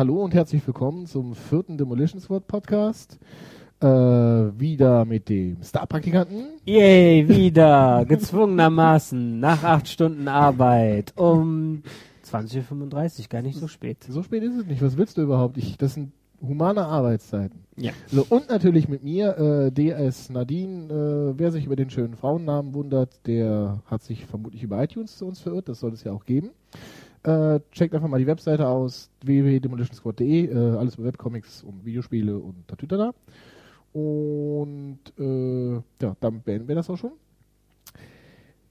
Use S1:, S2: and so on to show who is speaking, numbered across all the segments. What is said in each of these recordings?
S1: Hallo und herzlich willkommen zum vierten Demolition Squad Podcast. Äh, wieder mit dem Star-Praktikanten.
S2: Yay, wieder, gezwungenermaßen, nach acht Stunden Arbeit, um 20.35 Uhr, gar nicht so spät.
S1: So spät ist es nicht. Was willst du überhaupt? Ich, das sind humane Arbeitszeiten.
S2: Ja.
S1: So, und natürlich mit mir, äh, DS Nadine. Äh, wer sich über den schönen Frauennamen wundert, der hat sich vermutlich über iTunes zu uns verirrt. Das soll es ja auch geben. Äh, checkt einfach mal die Webseite aus, www.demolitionsquad.de, äh, alles über Webcomics und Videospiele und Tatütata. Und äh, ja, dann beenden wir das auch schon.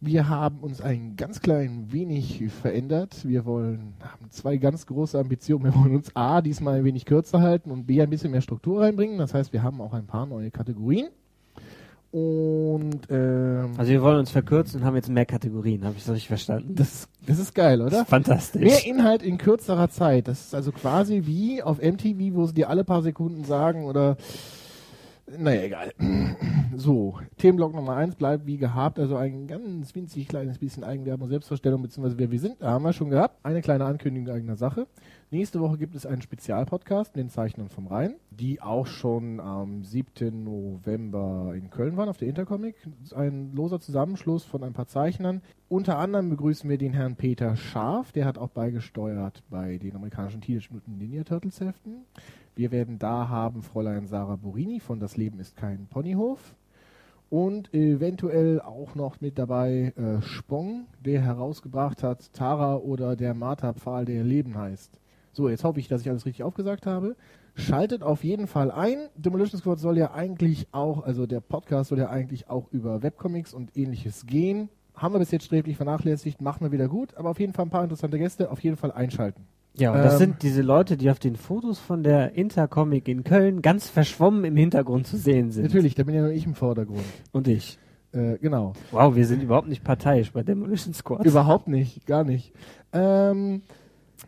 S1: Wir haben uns ein ganz klein wenig verändert. Wir wollen, haben zwei ganz große Ambitionen. Wir wollen uns A, diesmal ein wenig kürzer halten und B, ein bisschen mehr Struktur reinbringen. Das heißt, wir haben auch ein paar neue Kategorien. Und ähm,
S2: Also wir wollen uns verkürzen und haben jetzt mehr Kategorien, habe ich das richtig verstanden?
S1: das, das ist geil, oder?
S2: ist fantastisch.
S1: Mehr Inhalt in kürzerer Zeit. Das ist also quasi wie auf MTV, wo sie dir alle paar Sekunden sagen oder naja, egal. So, Themenblock Nummer eins bleibt wie gehabt, also ein ganz winzig kleines bisschen Eigenwerbung, Selbstvorstellung, beziehungsweise wer wir sind, da haben wir schon gehabt. Eine kleine Ankündigung eigener Sache. Nächste Woche gibt es einen Spezialpodcast mit den Zeichnern vom Rhein, die auch schon am 7. November in Köln waren auf der Intercomic. Ein loser Zusammenschluss von ein paar Zeichnern. Unter anderem begrüßen wir den Herrn Peter Scharf, der hat auch beigesteuert bei den amerikanischen Teenage Mutant Ninja Turtles Heften. Wir werden da haben Fräulein Sarah Borini von Das Leben ist kein Ponyhof. Und eventuell auch noch mit dabei äh, Spong, der herausgebracht hat Tara oder der Martha-Pfahl, der Leben heißt. So, jetzt hoffe ich, dass ich alles richtig aufgesagt habe. Schaltet auf jeden Fall ein. Demolition Squad soll ja eigentlich auch, also der Podcast soll ja eigentlich auch über Webcomics und ähnliches gehen. Haben wir bis jetzt sträflich vernachlässigt, machen wir wieder gut, aber auf jeden Fall ein paar interessante Gäste, auf jeden Fall einschalten.
S2: Ja, und das
S1: Ähm,
S2: sind diese Leute, die auf den Fotos von der Intercomic in Köln ganz verschwommen im Hintergrund zu sehen sind.
S1: Natürlich, da bin ja nur ich im Vordergrund.
S2: Und ich.
S1: Äh, genau.
S2: Wow, wir sind überhaupt nicht parteiisch bei Demolition Squad.
S1: Überhaupt nicht, gar nicht. Ähm,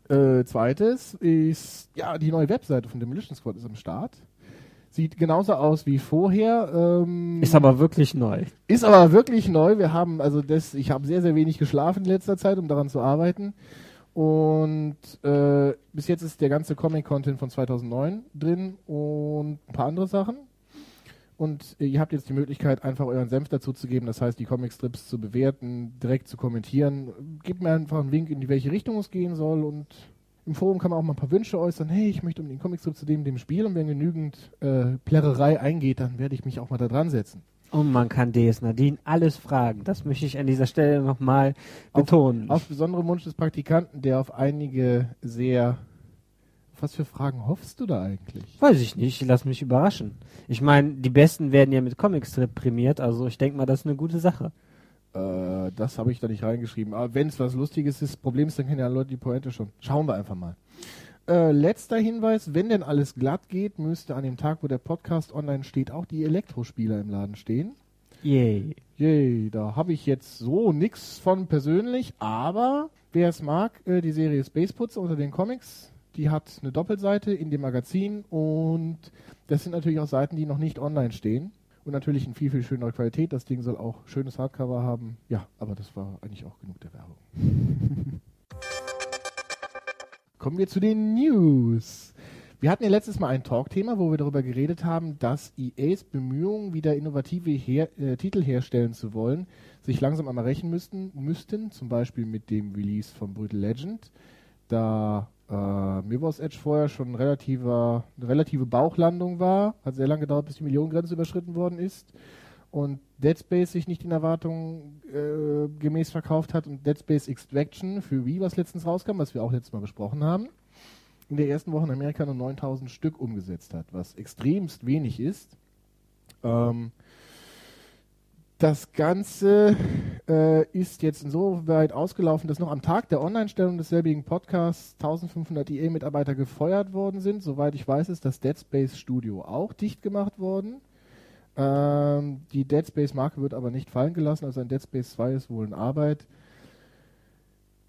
S1: äh, zweites ist, ja, die neue Webseite von Demolition Squad ist am Start. Sieht genauso aus wie vorher. Ähm,
S2: Ist aber wirklich neu.
S1: ist aber wirklich neu. Wir haben, also das, ich habe sehr, sehr wenig geschlafen in letzter Zeit, um daran zu arbeiten. Und äh, bis jetzt ist der ganze Comic-Content von 2009 drin und ein paar andere Sachen. Und äh, ihr habt jetzt die Möglichkeit, einfach euren Senf dazu zu geben, das heißt, die Comicstrips zu bewerten, direkt zu kommentieren. Gebt mir einfach einen Wink, in die welche Richtung es gehen soll. Und im Forum kann man auch mal ein paar Wünsche äußern. Hey, ich möchte um den Comicstrip zu dem, dem Spiel. Und wenn genügend äh, Plärrerei eingeht, dann werde ich mich auch mal da dran setzen.
S2: Und man kann DS Nadine alles fragen. Das möchte ich an dieser Stelle nochmal
S1: Auf-
S2: betonen.
S1: Auf besonderen Wunsch des Praktikanten, der auf einige sehr. Auf was für Fragen hoffst du da eigentlich?
S2: Weiß ich nicht, lass mich überraschen. Ich meine, die Besten werden ja mit Comicstrip prämiert, also ich denke mal, das ist eine gute Sache.
S1: Äh, das habe ich da nicht reingeschrieben. Aber wenn es was Lustiges ist, Problem ist, dann kennen ja Leute die Pointe schon. Schauen wir einfach mal. Äh, letzter Hinweis, wenn denn alles glatt geht, müsste an dem Tag, wo der Podcast online steht, auch die Elektrospieler im Laden stehen.
S2: Yay.
S1: Yay, da habe ich jetzt so nix von persönlich, aber wer es mag, äh, die Serie Space Putze unter den Comics, die hat eine Doppelseite in dem Magazin und das sind natürlich auch Seiten, die noch nicht online stehen. Und natürlich in viel, viel schönerer Qualität. Das Ding soll auch schönes Hardcover haben. Ja, aber das war eigentlich auch genug der Werbung. Kommen wir zu den News. Wir hatten ja letztes Mal ein Talkthema, wo wir darüber geredet haben, dass EAs Bemühungen, wieder innovative her äh, Titel herstellen zu wollen, sich langsam einmal rächen müssten, müssten, zum Beispiel mit dem Release von Brutal Legend. Da äh, Mirror's Edge vorher schon relativer, eine relative Bauchlandung war, hat sehr lange gedauert, bis die Millionengrenze überschritten worden ist und Dead Space sich nicht den Erwartungen äh, gemäß verkauft hat und Dead Space Extraction für Wii, was letztens rauskam, was wir auch letztes Mal besprochen haben, in der ersten Woche in Amerika nur 9000 Stück umgesetzt hat, was extremst wenig ist. Ähm, das Ganze äh, ist jetzt insoweit ausgelaufen, dass noch am Tag der Online-Stellung desselbigen Podcasts 1500 EA-Mitarbeiter gefeuert worden sind. Soweit ich weiß, ist das Dead Space Studio auch dicht gemacht worden. Ähm, die Dead Space Marke wird aber nicht fallen gelassen, also ein Dead Space 2 ist wohl in Arbeit.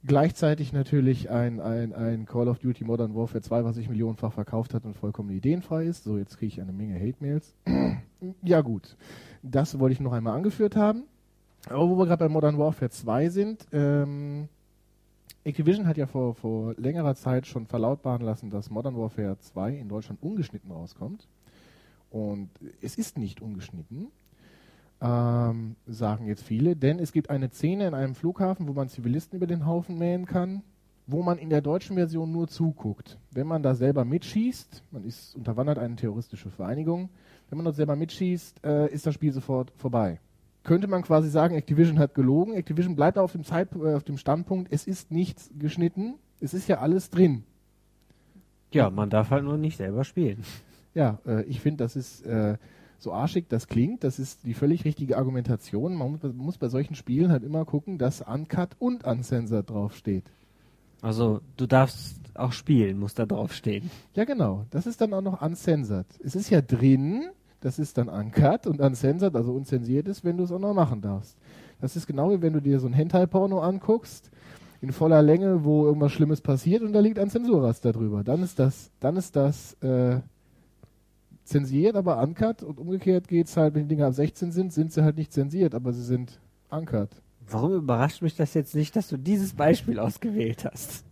S1: Gleichzeitig natürlich ein, ein, ein Call of Duty Modern Warfare 2, was sich millionenfach verkauft hat und vollkommen ideenfrei ist. So, jetzt kriege ich eine Menge Hate-Mails. ja gut, das wollte ich noch einmal angeführt haben. Aber wo wir gerade bei Modern Warfare 2 sind, ähm, Activision hat ja vor, vor längerer Zeit schon verlautbaren lassen, dass Modern Warfare 2 in Deutschland ungeschnitten rauskommt. Und es ist nicht ungeschnitten ähm, sagen jetzt viele, denn es gibt eine Szene in einem Flughafen, wo man Zivilisten über den Haufen mähen kann, wo man in der deutschen Version nur zuguckt. Wenn man da selber mitschießt, man ist unterwandert eine terroristische Vereinigung, wenn man dort selber mitschießt, äh, ist das Spiel sofort vorbei. Könnte man quasi sagen, Activision hat gelogen. Activision bleibt auf dem, Zeit, äh, auf dem Standpunkt, es ist nichts geschnitten, es ist ja alles drin.
S2: Ja, man darf halt nur nicht selber spielen.
S1: Ja, äh, ich finde, das ist äh, so arschig das klingt, das ist die völlig richtige Argumentation. Man muss, bei solchen Spielen halt immer gucken, dass Uncut und Uncensored draufsteht.
S2: Also du darfst auch spielen, muss da draufstehen.
S1: Ja, genau. Das ist dann auch noch uncensored. Es ist ja drin, das ist dann uncut und uncensored, also unzensiert ist, wenn du es auch noch machen darfst. Das ist genau wie wenn du dir so ein Hentai-Porno anguckst, in voller Länge, wo irgendwas Schlimmes passiert und da liegt ein Zensurraster drüber. Dann ist das, dann ist das äh, zensiert, aber uncut und umgekehrt geht es halt, wenn die Dinger ab 16 sind, sind sie halt nicht zensiert, aber sie sind uncut.
S2: Warum überrascht mich das jetzt nicht, dass du dieses Beispiel ausgewählt hast?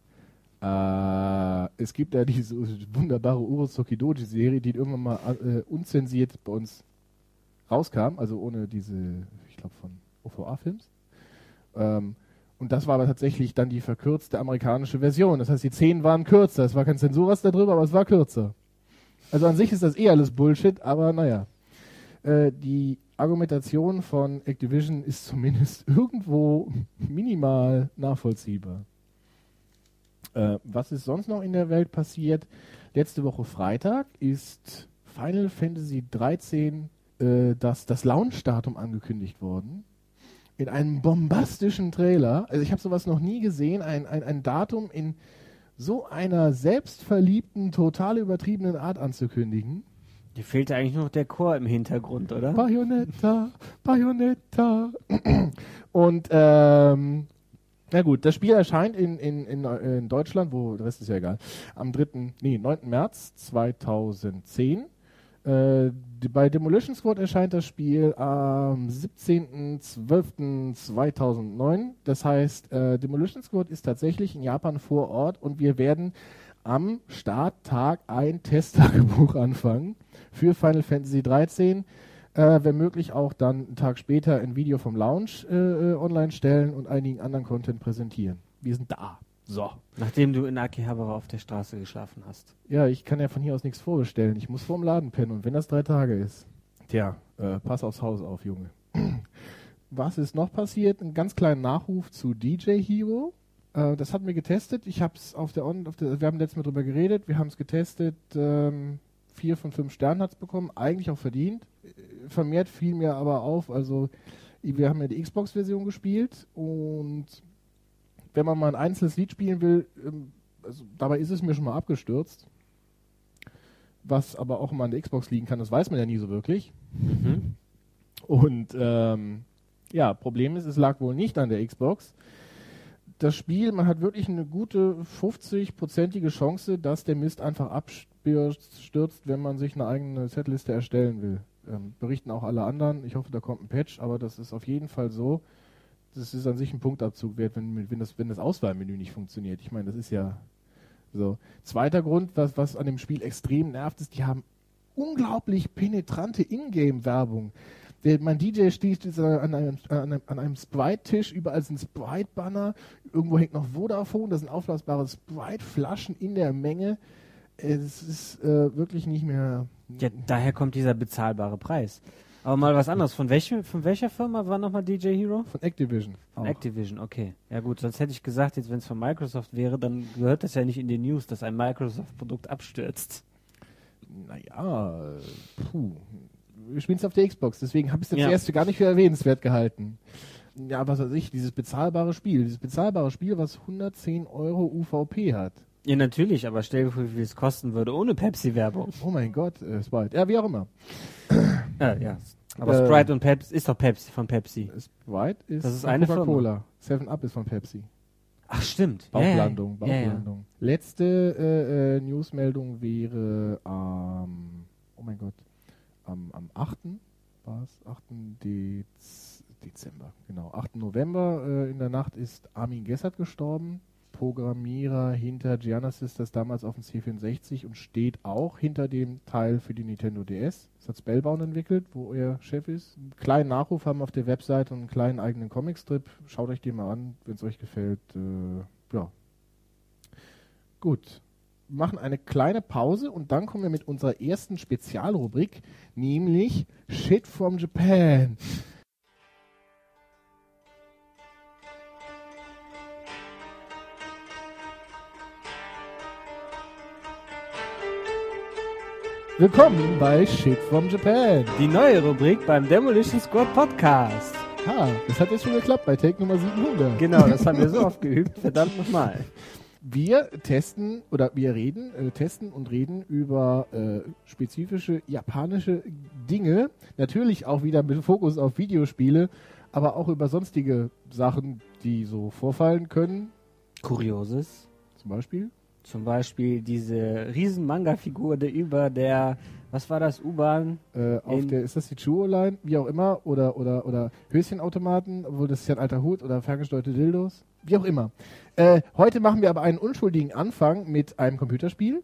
S1: Äh, es gibt ja diese wunderbare Urosokidoji-Serie, die irgendwann mal äh, unzensiert bei uns rauskam, also ohne diese, ich glaube von OVA-Films. Ähm, und das war aber tatsächlich dann die verkürzte amerikanische Version. Das heißt, die Szenen waren kürzer. Es war kein Zensurraster drüber, aber es war kürzer. Also an sich ist das eh alles Bullshit, aber naja. Äh, die Argumentation von Activision ist zumindest irgendwo minimal nachvollziehbar. Äh, was ist sonst noch in der Welt passiert? Letzte Woche Freitag ist Final Fantasy 13 äh, das, das Launch-Datum angekündigt worden. In einem bombastischen Trailer. Also ich habe sowas noch nie gesehen. Ein, ein, ein Datum in so einer selbstverliebten, total übertriebenen Art anzukündigen.
S2: Dir fehlte eigentlich nur noch der Chor im Hintergrund, oder?
S1: Bayonetta, Bayonetta. Und ähm, na gut, das Spiel erscheint in, in, in, in Deutschland, wo der Rest ist ja egal, am 3., nee, 9. März 2010. Äh, bei Demolition Squad erscheint das Spiel am 17.12.2009. Das heißt, äh, Demolition Squad ist tatsächlich in Japan vor Ort und wir werden am Starttag ein Testtagebuch anfangen für Final Fantasy 13. Äh, wenn möglich auch dann einen Tag später ein Video vom Launch äh, äh, online stellen und einigen anderen Content präsentieren. Wir sind da. So.
S2: Nachdem du in Akihabara auf der Straße geschlafen hast.
S1: Ja, ich kann ja von hier aus nichts vorbestellen. Ich muss vorm Laden pennen und wenn das drei Tage ist. Tja, äh, pass aufs Haus auf, Junge. Was ist noch passiert? Ein ganz kleiner Nachruf zu DJ Hero. Äh, das hatten wir getestet. Ich habe es auf der, On auf der, wir haben letztes Mal drüber geredet. Wir haben es getestet. Ähm, vier von fünf Sternen hat es bekommen. Eigentlich auch verdient. Vermehrt fiel mir aber auf. Also wir haben ja die Xbox-Version gespielt und wenn man mal ein einzelnes Lied spielen will, ähm, also dabei ist es mir schon mal abgestürzt. Was aber auch immer an der Xbox liegen kann, das weiß man ja nie so wirklich. Mhm. Und ähm, ja, Problem ist, es lag wohl nicht an der Xbox. Das Spiel, man hat wirklich eine gute 50-prozentige Chance, dass der Mist einfach abstürzt, wenn man sich eine eigene Setliste erstellen will. Ähm, berichten auch alle anderen. Ich hoffe, da kommt ein Patch, aber das ist auf jeden Fall so das ist an sich ein Punktabzug wert, wenn, wenn, das, wenn das Auswahlmenü nicht funktioniert. Ich meine, das ist ja so. Zweiter Grund, was, was an dem Spiel extrem nervt, ist, die haben unglaublich penetrante Ingame-Werbung. mein DJ steht an einem, an einem, Sprite-Tisch, überall sind Sprite-Banner, irgendwo hängt noch Vodafone, da sind aufblasbare Sprite-Flaschen in der Menge. Es ist äh, wirklich nicht mehr.
S2: Ja, daher kommt dieser bezahlbare Preis. Aber mal was anderes. Von, welchem, von welcher Firma war nochmal DJ Hero?
S1: Von Activision.
S2: Von auch. Activision, okay. Ja gut, sonst hätte ich gesagt, jetzt wenn es von Microsoft wäre, dann gehört das ja nicht in die News, dass ein Microsoft-Produkt abstürzt.
S1: Naja, puh. Wir spielen es auf der Xbox, deswegen habe ich es ja. erste gar nicht für erwähnenswert gehalten. Ja, was weiß ich, dieses bezahlbare Spiel. Dieses bezahlbare Spiel, was 110 Euro UVP hat.
S2: Ja, natürlich, aber stell dir vor, wie viel es kosten würde ohne Pepsi-Werbung.
S1: Oh mein Gott, äh, Sprite. Ja, wie auch immer.
S2: Äh, ja. Aber
S1: Äh,
S2: Sprite und Pepsi ist doch Pepsi von Pepsi.
S1: Sprite ist,
S2: Das ist eine
S1: Coca-Cola. Seven Up ist von Pepsi.
S2: Ach, stimmt.
S1: Bauchlandung,
S2: Ja, ja. Ja, ja.
S1: Bauchlandung. Letzte äh, äh, Newsmeldung wäre am, oh mein Gott, am, am 8. war es, 8. Dez Dezember, genau, 8. November äh, in der Nacht ist Armin Gessert gestorben, Programmierer hinter Gianna Sisters damals auf dem C64 und steht auch hinter dem Teil für die Nintendo DS. Das hat Spellbound entwickelt, wo er Chef ist. Einen kleinen Nachruf haben auf der Webseite und einen kleinen eigenen Comicstrip. Schaut euch den mal an, wenn es euch gefällt. Äh, ja. Gut. Wir machen eine kleine Pause und dann kommen wir mit unserer ersten Spezialrubrik, nämlich Shit from Japan. Willkommen bei Shit from Japan.
S2: Die neue Rubrik beim Demolition Squad Podcast.
S1: Ha, das hat jetzt schon geklappt bei Take Nummer 700.
S2: Genau, das haben wir so oft geübt. Verdammt nochmal.
S1: Wir testen oder wir reden, äh, testen und reden über äh, spezifische japanische Dinge. Natürlich auch wieder mit Fokus auf Videospiele, aber auch über sonstige Sachen, die so vorfallen können.
S2: Kurioses.
S1: Zum Beispiel.
S2: Zum Beispiel diese riesen Manga-Figur, der über der, was war das, U-Bahn?
S1: Äh, auf der, ist das die Chuo-Line? Wie auch immer. Oder, oder, oder Höschenautomaten, obwohl das ist ja ein alter Hut oder ferngesteuerte Dildos. Wie auch immer. Äh, heute machen wir aber einen unschuldigen Anfang mit einem Computerspiel.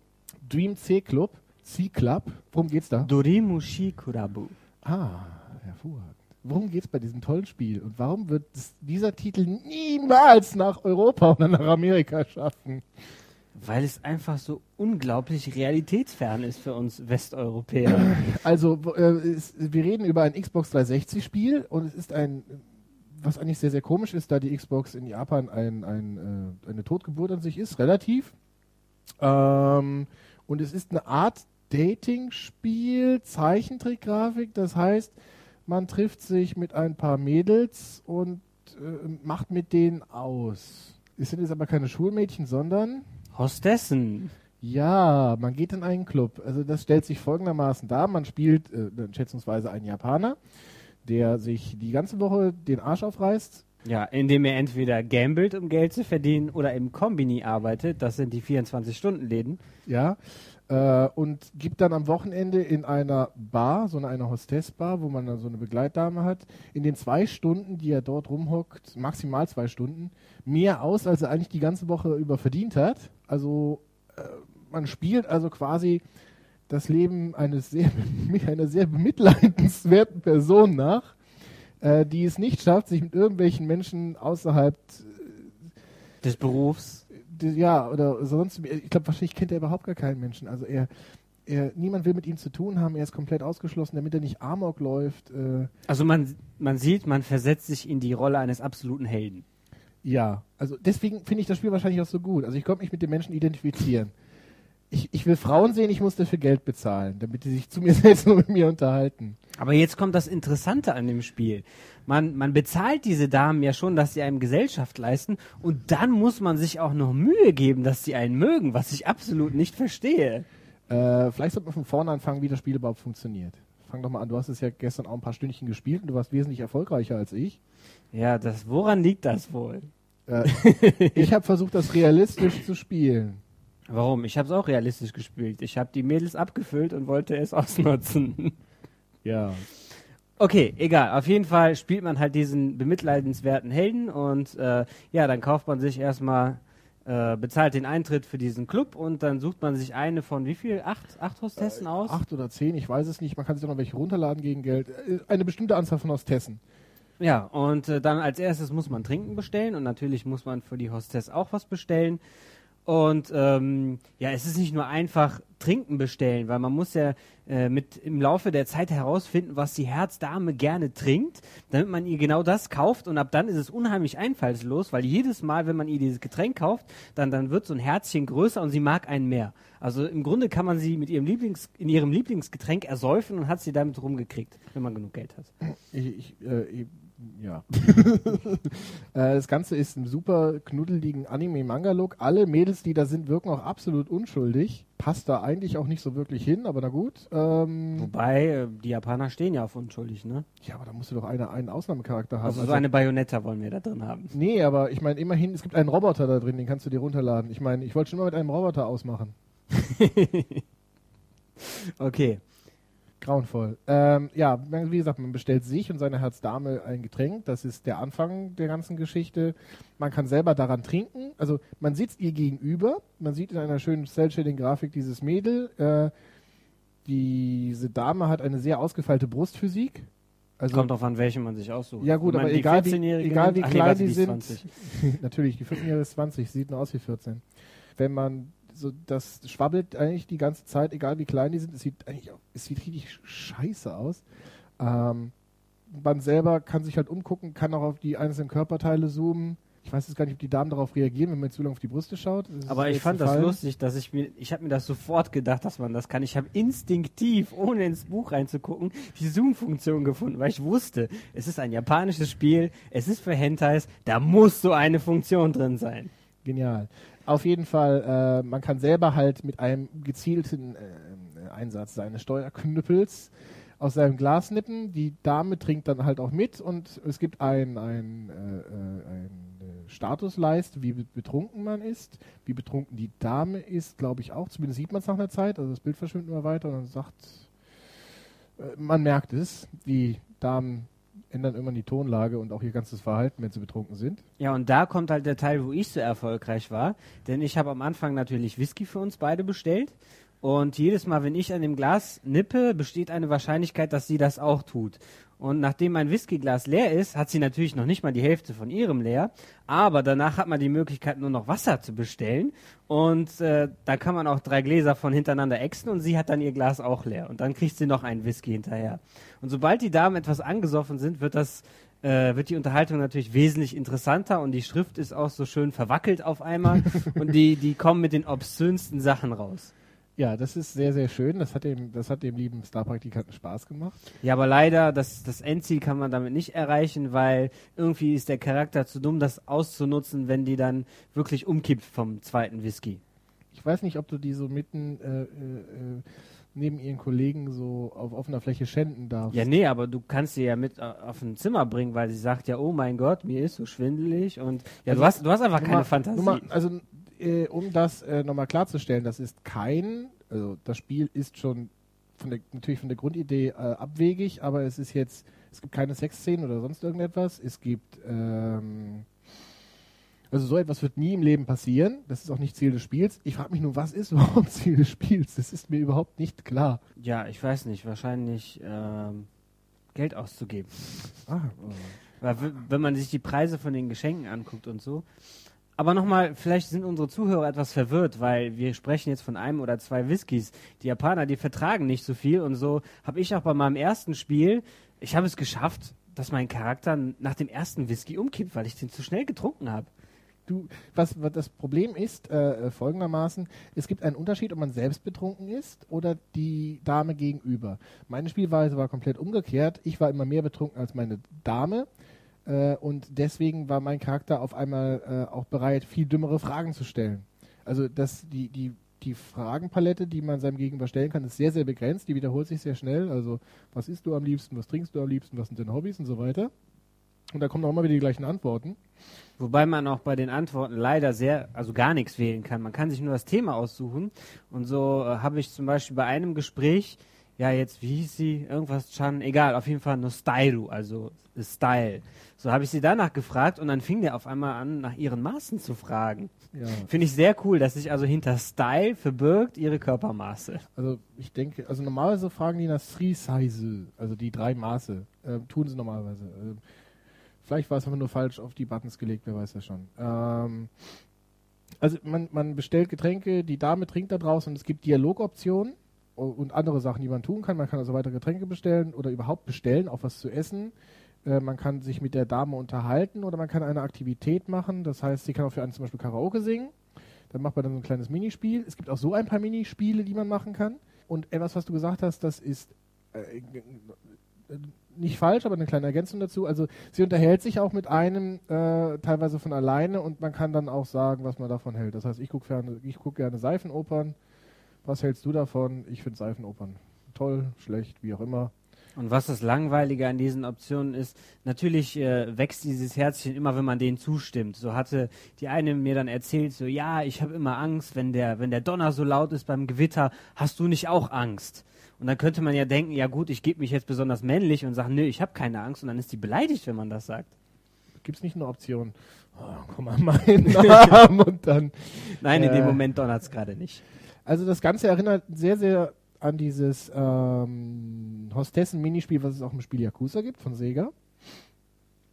S1: Dream C Club. C Club. Worum geht's da?
S2: Dorimushi Kurabu.
S1: Ah, hervorragend. Worum geht's bei diesem tollen Spiel? Und warum wird es, dieser Titel niemals nach Europa oder nach Amerika schaffen?
S2: Weil es einfach so unglaublich realitätsfern ist für uns Westeuropäer.
S1: Also, äh, wir reden über ein Xbox 360-Spiel und es ist ein, was eigentlich sehr, sehr komisch ist, da die Xbox in Japan ein, ein, äh, eine Totgeburt an sich ist, relativ. Ähm, und es ist eine Art Dating-Spiel, Zeichentrickgrafik, das heißt, man trifft sich mit ein paar Mädels und äh, macht mit denen aus. Es sind jetzt aber keine Schulmädchen, sondern
S2: Hostessen.
S1: ja, man geht in einen Club. Also das stellt sich folgendermaßen dar. Man spielt äh, schätzungsweise einen Japaner, der sich die ganze Woche den Arsch aufreißt.
S2: Ja, indem er entweder gambelt, um Geld zu verdienen, oder im Kombini arbeitet. Das sind die 24-Stunden-Läden.
S1: Ja. Äh, und gibt dann am Wochenende in einer Bar, so eine, eine Hostessbar, wo man dann so eine Begleitdame hat, in den zwei Stunden, die er dort rumhockt, maximal zwei Stunden, mehr aus, als er eigentlich die ganze Woche über verdient hat. Also äh, man spielt also quasi das Leben eines sehr, einer sehr bemitleidenswerten Person nach, äh, die es nicht schafft, sich mit irgendwelchen Menschen außerhalb
S2: Des Berufs.
S1: Ja, oder sonst, ich glaube, wahrscheinlich kennt er überhaupt gar keinen Menschen. Also er, er, niemand will mit ihm zu tun haben, er ist komplett ausgeschlossen, damit er nicht Amok läuft. Äh,
S2: Also man, man sieht, man versetzt sich in die Rolle eines absoluten Helden.
S1: ja, also deswegen finde ich das Spiel wahrscheinlich auch so gut. Also ich konnte mich mit den Menschen identifizieren. Ich, ich will Frauen sehen, ich muss dafür Geld bezahlen, damit die sich zu mir setzen und mit mir unterhalten.
S2: Aber jetzt kommt das Interessante an dem Spiel. Man, man bezahlt diese Damen ja schon, dass sie einem Gesellschaft leisten und dann muss man sich auch noch Mühe geben, dass sie einen mögen, was ich absolut nicht verstehe.
S1: Äh, vielleicht sollte man von vorne anfangen, wie das Spiel überhaupt funktioniert. Fang doch mal an, du hast es ja gestern auch ein paar Stündchen gespielt und du warst wesentlich erfolgreicher als ich.
S2: Ja, das, woran liegt das wohl?
S1: Äh, ich habe versucht, das realistisch zu spielen.
S2: Warum? Ich habe es auch realistisch gespielt. Ich habe die Mädels abgefüllt und wollte es ausnutzen.
S1: Ja.
S2: Okay, egal. Auf jeden Fall spielt man halt diesen bemitleidenswerten Helden und äh, ja, dann kauft man sich erstmal, äh, bezahlt den Eintritt für diesen Club und dann sucht man sich eine von wie viel? Acht, acht Hostessen aus?
S1: Acht oder zehn, ich weiß es nicht. Man kann sich auch noch welche runterladen gegen Geld. Äh, Eine bestimmte Anzahl von Hostessen.
S2: Ja, und äh, dann als erstes muss man Trinken bestellen und natürlich muss man für die Hostess auch was bestellen. Und ähm, ja, es ist nicht nur einfach Trinken bestellen, weil man muss ja äh, mit im Laufe der Zeit herausfinden, was die Herzdame gerne trinkt, damit man ihr genau das kauft und ab dann ist es unheimlich einfallslos, weil jedes Mal, wenn man ihr dieses Getränk kauft, dann, dann wird so ein Herzchen größer und sie mag einen mehr. Also im Grunde kann man sie mit ihrem Lieblings, in ihrem Lieblingsgetränk ersäufen und hat sie damit rumgekriegt, wenn man genug Geld hat.
S1: Ich, ich, äh, ich Ja. Äh, das Ganze ist ein super knuddeligen Anime-Manga-Look. Alle Mädels, die da sind, wirken auch absolut unschuldig. Passt da eigentlich auch nicht so wirklich hin, aber na gut. Ähm,
S2: Wobei, äh, die Japaner stehen ja auf unschuldig, ne?
S1: ja, aber da musst du doch eine, einen Ausnahmecharakter haben.
S2: Also, so eine Bayonetta wollen wir da drin haben.
S1: nee, aber ich meine, immerhin, es gibt einen Roboter da drin, den kannst du dir runterladen. Ich meine, ich wollte schon mal mit einem Roboter ausmachen.
S2: Okay.
S1: Grauenvoll. Ähm, ja, wie gesagt, man bestellt sich und seine Herzdame ein Getränk. Das ist der Anfang der ganzen Geschichte. Man kann selber daran trinken. Also man sitzt ihr gegenüber. Man sieht in einer schönen Cell-Shading-Grafik dieses Mädel. Äh, diese Dame hat eine sehr ausgefeilte Brustphysik. Also,
S2: Kommt drauf an, welche man sich aussucht.
S1: ja gut, aber
S2: die
S1: egal wie,
S2: 14-Jährige
S1: egal wie
S2: nimmt- ach nee,
S1: klein
S2: warte,
S1: die
S2: ist
S1: sind.
S2: 20.
S1: Natürlich, die 14-Jährige ist 20, sieht nur aus wie 14. Wenn man so, das schwabbelt eigentlich die ganze Zeit, egal wie klein die sind, es sieht eigentlich auch, es sieht richtig scheiße aus. Ähm, man selber kann sich halt umgucken, kann auch auf die einzelnen Körperteile zoomen. Ich weiß jetzt gar nicht, ob die Damen darauf reagieren, wenn man zu lange auf die Brüste schaut.
S2: Aber ich fand das lustig, dass ich mir, ich habe mir das sofort gedacht, dass man das kann. Ich habe instinktiv, ohne ins Buch reinzugucken, die Zoom-Funktion gefunden, weil ich wusste, es ist ein japanisches Spiel, es ist für Hentais, da muss so eine Funktion drin sein.
S1: Genial. Auf jeden Fall, äh, man kann selber halt mit einem gezielten äh, Einsatz seines Steuerknüppels aus seinem Glas nippen. Die Dame trinkt dann halt auch mit und es gibt ein, ein, äh, äh, ein äh, Statusleist, wie be- betrunken man ist, wie betrunken die Dame ist, glaube ich auch. Zumindest sieht man es nach einer Zeit. Also das Bild verschwindet immer weiter und dann sagt, äh, man merkt es, die Damen ändern irgendwann die Tonlage und auch ihr ganzes Verhalten, wenn sie betrunken sind.
S2: Ja, und da kommt halt der Teil, wo ich so erfolgreich war. Denn ich habe am Anfang natürlich Whisky für uns beide bestellt. Und jedes Mal, wenn ich an dem Glas nippe, besteht eine Wahrscheinlichkeit, dass sie das auch tut. Und nachdem mein Whiskyglas leer ist, hat sie natürlich noch nicht mal die Hälfte von ihrem leer. Aber danach hat man die Möglichkeit, nur noch Wasser zu bestellen. Und äh, da kann man auch drei Gläser von hintereinander exen und sie hat dann ihr Glas auch leer. Und dann kriegt sie noch einen Whisky hinterher. Und sobald die Damen etwas angesoffen sind, wird das äh, wird die Unterhaltung natürlich wesentlich interessanter und die Schrift ist auch so schön verwackelt auf einmal und die, die kommen mit den obszönsten Sachen raus.
S1: Ja, das ist sehr, sehr schön. Das hat dem, das hat dem lieben Star-Praktikanten Spaß gemacht.
S2: Ja, aber leider, das, das Endziel kann man damit nicht erreichen, weil irgendwie ist der Charakter zu dumm, das auszunutzen, wenn die dann wirklich umkippt vom zweiten Whisky.
S1: Ich weiß nicht, ob du die so mitten äh, äh, äh, neben ihren Kollegen so auf offener Fläche schänden darfst.
S2: Ja, nee, aber du kannst sie ja mit äh, auf ein Zimmer bringen, weil sie sagt ja, oh mein Gott, mir ist so schwindelig und ja,
S1: Also,
S2: du hast, du hast einfach keine
S1: mal-
S2: Fantasie.
S1: mal, also, äh, um das äh, nochmal klarzustellen, das ist kein, also das Spiel ist schon von der, natürlich von der Grundidee äh, abwegig, aber es ist jetzt, es gibt keine Sexszenen oder sonst irgendetwas. Es gibt, ähm, also so etwas wird nie im Leben passieren. Das ist auch nicht Ziel des Spiels. Ich frage mich nur, was ist überhaupt Ziel des Spiels? Das ist mir überhaupt nicht klar.
S2: ja, ich weiß nicht, wahrscheinlich ähm, Geld auszugeben.
S1: Ah,
S2: Weil wenn man sich die Preise von den Geschenken anguckt und so. Aber nochmal, vielleicht sind unsere Zuhörer etwas verwirrt, weil wir sprechen jetzt von einem oder zwei Whiskys. Die Japaner, die vertragen nicht so viel und so habe ich auch bei meinem ersten Spiel, ich habe es geschafft, dass mein Charakter nach dem ersten Whisky umkippt, weil ich den zu schnell getrunken habe.
S1: Du, was, was das Problem ist, äh, äh, folgendermaßen, es gibt einen Unterschied, ob man selbst betrunken ist oder die Dame gegenüber. Meine Spielweise war komplett umgekehrt. Ich war immer mehr betrunken als meine Dame äh, und deswegen war mein Charakter auf einmal äh, auch bereit, viel dümmere Fragen zu stellen. Also das, die, die, die Fragenpalette, die man seinem Gegenüber stellen kann, ist sehr, sehr begrenzt. Die wiederholt sich sehr schnell. Also, was isst du am liebsten, was trinkst du am liebsten, was sind deine Hobbys und so weiter. Und da kommen auch immer wieder die gleichen Antworten.
S2: Wobei man auch bei den Antworten leider sehr, also gar nichts wählen kann. Man kann sich nur das Thema aussuchen. Und so äh, habe ich zum Beispiel bei einem Gespräch, ja jetzt, wie hieß sie? Irgendwas Chan, egal, auf jeden Fall nur Stylu, also äh, Style. So habe ich sie danach gefragt und dann fing der auf einmal an, nach ihren Maßen zu fragen.
S1: Ja.
S2: Finde ich sehr cool, dass sich also hinter Style verbirgt ihre Körpermaße.
S1: Also ich denke, also normalerweise fragen die nach Three Size, also die drei Maße. Ähm, tun sie normalerweise. Ähm, vielleicht war es einfach nur falsch auf die Buttons gelegt, wer weiß das schon. Ähm, also man, man bestellt Getränke, die Dame trinkt da draußen und es gibt Dialogoptionen und andere Sachen, die man tun kann. Man kann also weitere Getränke bestellen oder überhaupt bestellen, auch was zu essen. Äh, man kann sich mit der Dame unterhalten oder man kann eine Aktivität machen. Das heißt, sie kann auch für einen zum Beispiel Karaoke singen. Dann macht man dann so ein kleines Minispiel. Es gibt auch so ein paar Minispiele, die man machen kann. Und etwas, was du gesagt hast, das ist äh, nicht falsch, aber eine kleine Ergänzung dazu. Also sie unterhält sich auch mit einem äh, teilweise von alleine und man kann dann auch sagen, was man davon hält. Das heißt, ich gucke guck gerne Seifenopern. Was hältst du davon? Ich finde Seifenopern toll, schlecht, wie auch immer.
S2: Und was das Langweilige an diesen Optionen ist, natürlich äh, wächst dieses Herzchen immer, wenn man denen zustimmt. So hatte die eine mir dann erzählt, so ja, ich habe immer Angst, wenn der, wenn der Donner so laut ist beim Gewitter, hast du nicht auch Angst? Und dann könnte man ja denken, ja gut, ich gebe mich jetzt besonders männlich und sage, nö, ich habe keine Angst. Und dann ist die beleidigt, wenn man das sagt.
S1: Gibt es nicht eine Option? Oh, komm mal meinen Namen und dann.
S2: Nein, in dem äh, Moment donnert es gerade nicht.
S1: Also das Ganze erinnert sehr, sehr an dieses ähm, Hostessen-Minispiel, was es auch im Spiel Yakuza gibt von Sega.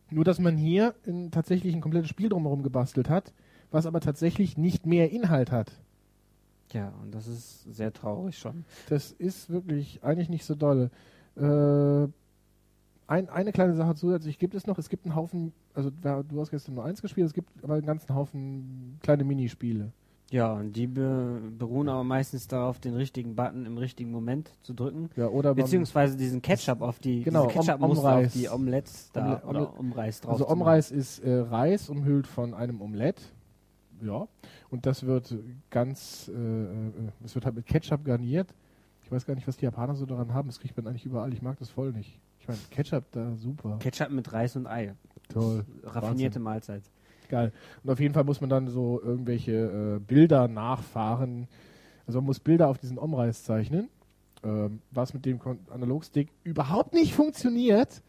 S1: Nur, dass man hier in, tatsächlich ein komplettes Spiel drumherum gebastelt hat, was aber tatsächlich nicht mehr Inhalt hat.
S2: Ja, und das ist sehr traurig schon.
S1: Das ist wirklich eigentlich nicht so doll. Äh, ein, eine kleine Sache zusätzlich gibt es noch. Es gibt einen Haufen, also du hast gestern nur eins gespielt, es gibt aber einen ganzen Haufen kleine Minispiele.
S2: Ja, und die be beruhen aber meistens darauf, den richtigen Button im richtigen Moment zu drücken.
S1: Ja, oder
S2: Beziehungsweise diesen Ketchup auf die
S1: genau,
S2: Ketchup
S1: um,
S2: auf die Omelettes da Omle oder Umreis drauf.
S1: Also Umreis ist äh, Reis umhüllt von einem Omelett. Ja. Und das wird ganz, äh, äh, es wird halt mit Ketchup garniert. Ich weiß gar nicht, was die Japaner so daran haben. Das kriegt man eigentlich überall. Ich mag das voll nicht. Ich meine, Ketchup da super.
S2: Ketchup mit Reis und Ei.
S1: Toll.
S2: Raffinierte Wahnsinn. Mahlzeit
S1: geil. Und auf jeden Fall muss man dann so irgendwelche äh, Bilder nachfahren. Also man muss Bilder auf diesen Omreis zeichnen, ähm, was mit dem Analogstick überhaupt nicht funktioniert.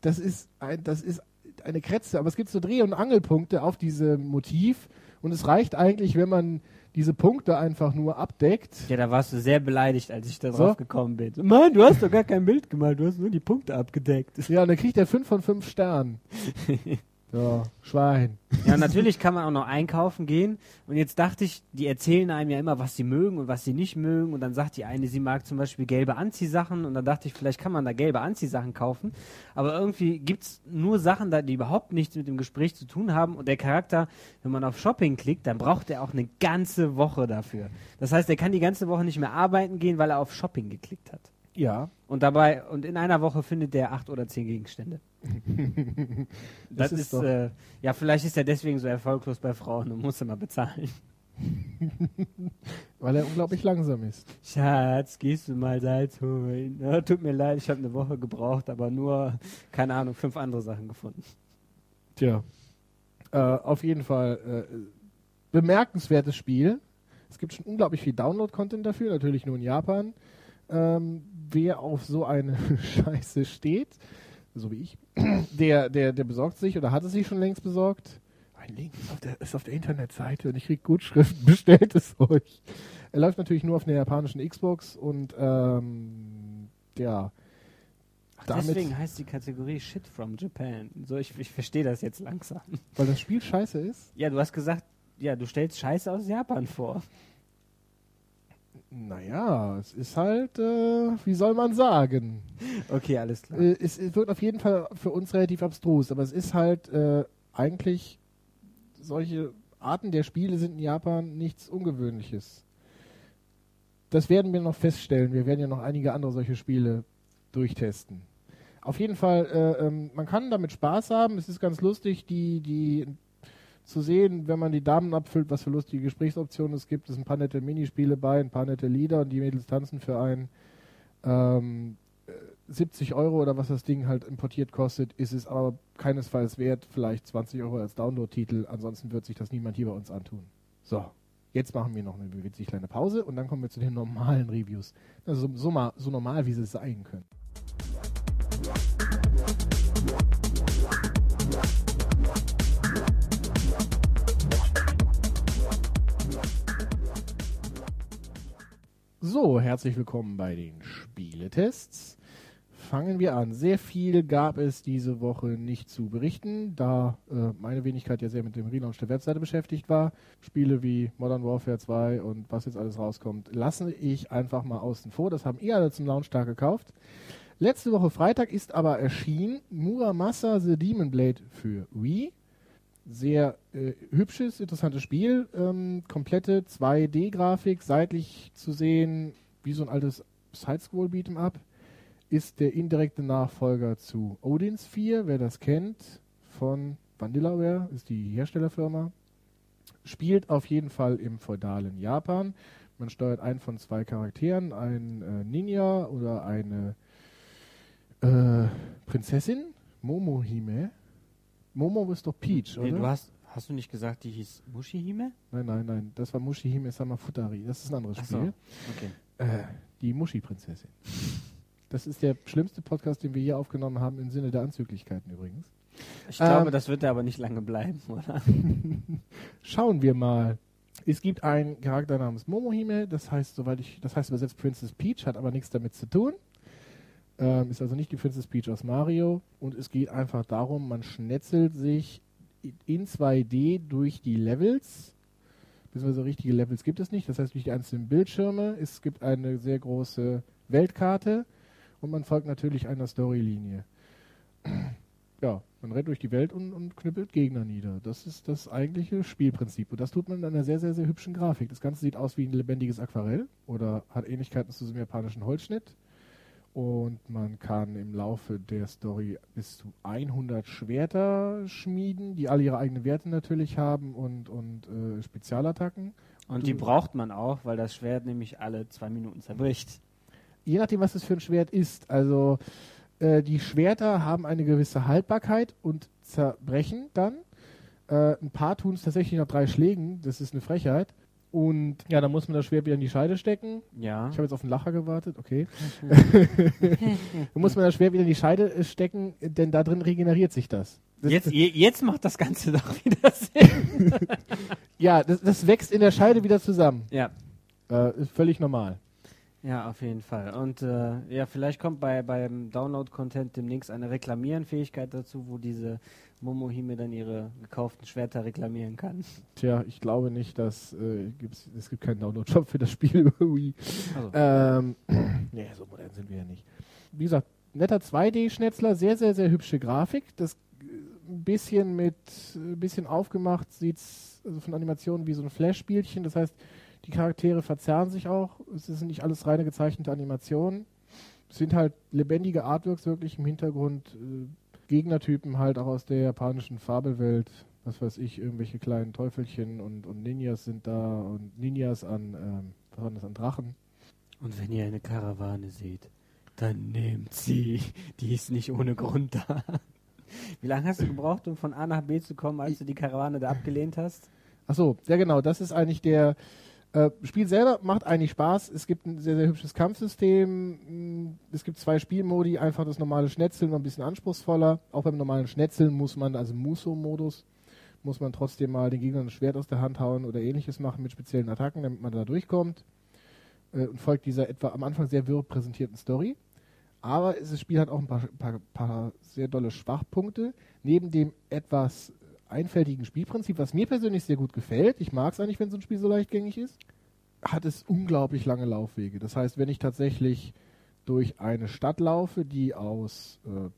S1: Das ist, ein, das ist eine Kretze, aber es gibt so Dreh- und Angelpunkte auf diesem Motiv und es reicht eigentlich, wenn man diese Punkte einfach nur abdeckt.
S2: Ja, da warst du sehr beleidigt, als ich da drauf so? gekommen bin. Mann, du hast doch gar kein Bild gemalt, du hast nur die Punkte abgedeckt.
S1: Ja, und dann kriegt er 5 von 5 Sternen. Ja, Schwein.
S2: Ja, natürlich kann man auch noch einkaufen gehen. Und jetzt dachte ich, die erzählen einem ja immer, was sie mögen und was sie nicht mögen. Und dann sagt die eine, sie mag zum Beispiel gelbe Anziehsachen. Und dann dachte ich, vielleicht kann man da gelbe Anziehsachen kaufen. Aber irgendwie gibt's nur Sachen da, die überhaupt nichts mit dem Gespräch zu tun haben. Und der Charakter, wenn man auf Shopping klickt, dann braucht er auch eine ganze Woche dafür. Das heißt, er kann die ganze Woche nicht mehr arbeiten gehen, weil er auf Shopping geklickt hat.
S1: Ja.
S2: Und dabei, und in einer Woche findet der acht oder zehn Gegenstände. das, das, ist, ist äh, ja, vielleicht ist er deswegen so erfolglos bei Frauen und muss immer bezahlen.
S1: Weil er unglaublich langsam ist.
S2: Schatz, gehst du mal Salz holen? Ja, tut mir leid, ich habe eine Woche gebraucht, aber nur, keine Ahnung, fünf andere Sachen gefunden.
S1: Tja, äh, auf jeden Fall äh, bemerkenswertes Spiel. Es gibt schon unglaublich viel Download-Content dafür, natürlich nur in Japan. Ähm, wer auf so eine Scheiße steht, so wie ich, der, der, der besorgt sich oder hat es sich schon längst besorgt. Ein Link ist auf der, ist auf der Internetseite und ich kriege Gutschriften, bestellt es euch. Er läuft natürlich nur auf einer japanischen Xbox und ähm, ja.
S2: Ach, deswegen heißt die Kategorie Shit from Japan. So, ich, ich verstehe das jetzt langsam.
S1: Weil das Spiel scheiße ist?
S2: Ja, du hast gesagt, ja, du stellst Scheiße aus Japan vor.
S1: Naja, es ist halt, äh, wie soll man sagen?
S2: Okay, alles klar.
S1: Äh, es, es, wird auf jeden Fall für uns relativ abstrus, aber es ist halt äh, eigentlich solche Arten der Spiele sind in Japan nichts Ungewöhnliches. Das werden wir noch feststellen. Wir werden ja noch einige andere solche Spiele durchtesten. Auf jeden Fall, äh, ähm, man kann damit Spaß haben. Es ist ganz lustig, die, die zu sehen, wenn man die Damen abfüllt, was für lustige Gesprächsoptionen es gibt. Es sind ein paar nette Minispiele bei, ein paar nette Lieder und die Mädels tanzen für einen. Ähm, 70 Euro oder was das Ding halt importiert kostet, ist es aber keinesfalls wert. Vielleicht 20 Euro als Download-Titel. Ansonsten wird sich das niemand hier bei uns antun. So, jetzt machen wir noch eine witzig kleine Pause und dann kommen wir zu den normalen Reviews. Also so, so, so normal, wie sie es sein können. So, herzlich willkommen bei den Spieletests. Fangen wir an. Sehr viel gab es diese Woche nicht zu berichten, da äh, meine Wenigkeit ja sehr mit dem Relaunch der Webseite beschäftigt war. Spiele wie Modern Warfare 2 und was jetzt alles rauskommt, lasse ich einfach mal außen vor. Das haben ihr alle zum Launchtag gekauft. Letzte Woche Freitag ist aber erschienen Muramasa The Demon Blade für Wii sehr äh, hübsches, interessantes Spiel. Ähm, komplette 2D-Grafik, seitlich zu sehen, wie so ein altes Sidescroll Beat'em Up. ist der indirekte Nachfolger zu Odin Sphere, wer das kennt, von Vanillaware, ist die Herstellerfirma. Spielt auf jeden Fall im feudalen Japan. Man steuert einen von zwei Charakteren, einen äh, Ninja oder eine äh, Prinzessin, Momohime. Momo ist doch Peach,
S2: Nee,
S1: oder?
S2: du hast, hast du nicht gesagt, die hieß Mushihime?
S1: nein, nein, nein. Das war Mushihime Samafutari. Das ist ein anderes
S2: Ach so.
S1: Spiel.
S2: Okay.
S1: Äh, die Muschi-Prinzessin. Das ist der schlimmste Podcast, den wir hier aufgenommen haben, im Sinne der Anzüglichkeiten übrigens.
S2: Ich glaube,
S1: Ähm,
S2: das wird da aber nicht lange bleiben, oder?
S1: Schauen wir mal. Es gibt einen Charakter namens Momohime, das heißt, soweit ich, das heißt übersetzt Princess Peach, hat aber nichts damit zu tun. Ähm, ist also nicht die Princess Peach aus Mario. Und es geht einfach darum, man schnetzelt sich in 2D durch die Levels. Beziehungsweise richtige Levels gibt es nicht. Das heißt, durch die einzelnen Bildschirme. Es gibt eine sehr große Weltkarte und man folgt natürlich einer Storylinie. Ja, man rennt durch die Welt und, und knüppelt Gegner nieder. Das ist das eigentliche Spielprinzip. Und das tut man in einer sehr, sehr, sehr hübschen Grafik. Das Ganze sieht aus wie ein lebendiges Aquarell oder hat Ähnlichkeiten zu diesem japanischen Holzschnitt. Und man kann im Laufe der Story bis zu 100 Schwerter schmieden, die alle ihre eigenen Werte natürlich haben und, und äh, Spezialattacken.
S2: Und die braucht man auch, weil das Schwert nämlich alle zwei Minuten zerbricht.
S1: je nachdem, was es für ein Schwert ist. Also äh, die Schwerter haben eine gewisse Haltbarkeit und zerbrechen dann. Äh, ein paar tun es tatsächlich nach drei Schlägen. Das ist eine Frechheit. Und ja, dann muss man das Schwert wieder in die Scheide stecken.
S2: Ja.
S1: Ich habe jetzt auf den Lacher gewartet, okay. dann muss man das Schwert wieder in die Scheide äh, stecken, denn da drin regeneriert sich das. das
S2: Jetzt, je, jetzt macht das Ganze doch wieder Sinn.
S1: ja, das, das wächst in der Scheide wieder zusammen.
S2: Ja.
S1: Äh, ist völlig normal.
S2: Ja, auf jeden Fall. Und äh, ja, vielleicht kommt bei beim Download-Content demnächst eine Reklamieren-Fähigkeit dazu, wo diese Momohime dann ihre gekauften Schwerter reklamieren kann.
S1: Tja, ich glaube nicht, dass äh, gibt's, es gibt keinen Download-Shop für das Spiel über Wii.
S2: Also,
S1: Ähm, nee, so modern sind wir ja nicht. Wie gesagt, netter 2D-Schnetzler, sehr, sehr, sehr hübsche Grafik. Das äh, ein bisschen mit, ein bisschen aufgemacht sieht's also von Animationen wie so ein Flash-Spielchen. Das heißt, die Charaktere verzerren sich auch. Es sind nicht alles reine gezeichnete Animationen. Es sind halt lebendige Artworks wirklich im Hintergrund. Äh, Gegnertypen halt auch aus der japanischen Fabelwelt. Was weiß ich, irgendwelche kleinen Teufelchen und, und Ninjas sind da und Ninjas an, ähm, was war das, an Drachen.
S2: und wenn ihr eine Karawane seht, dann nehmt sie. Die ist nicht ohne Grund da. Wie lange hast du gebraucht, um von A nach B zu kommen, als du die Karawane da abgelehnt hast?
S1: Ach so, ja genau, das ist eigentlich der äh, Spiel selber macht eigentlich Spaß. Es gibt ein sehr, sehr hübsches Kampfsystem. Mm, Es gibt zwei Spielmodi, einfach das normale Schnetzeln noch ein bisschen anspruchsvoller. Auch beim normalen Schnetzeln muss man, also Muso-Modus, muss man trotzdem mal den Gegner ein Schwert aus der Hand hauen oder ähnliches machen mit speziellen Attacken, damit man da durchkommt. Äh, und folgt dieser etwa am Anfang sehr wirr präsentierten Story. Aber das Spiel hat auch ein paar, paar, paar sehr dolle Schwachpunkte. Neben dem etwas einfältigen Spielprinzip, was mir persönlich sehr gut gefällt, ich mag es eigentlich, wenn so ein Spiel so leichtgängig ist, hat es unglaublich lange Laufwege. Das heißt, wenn ich tatsächlich durch eine Stadt laufe, die aus äh,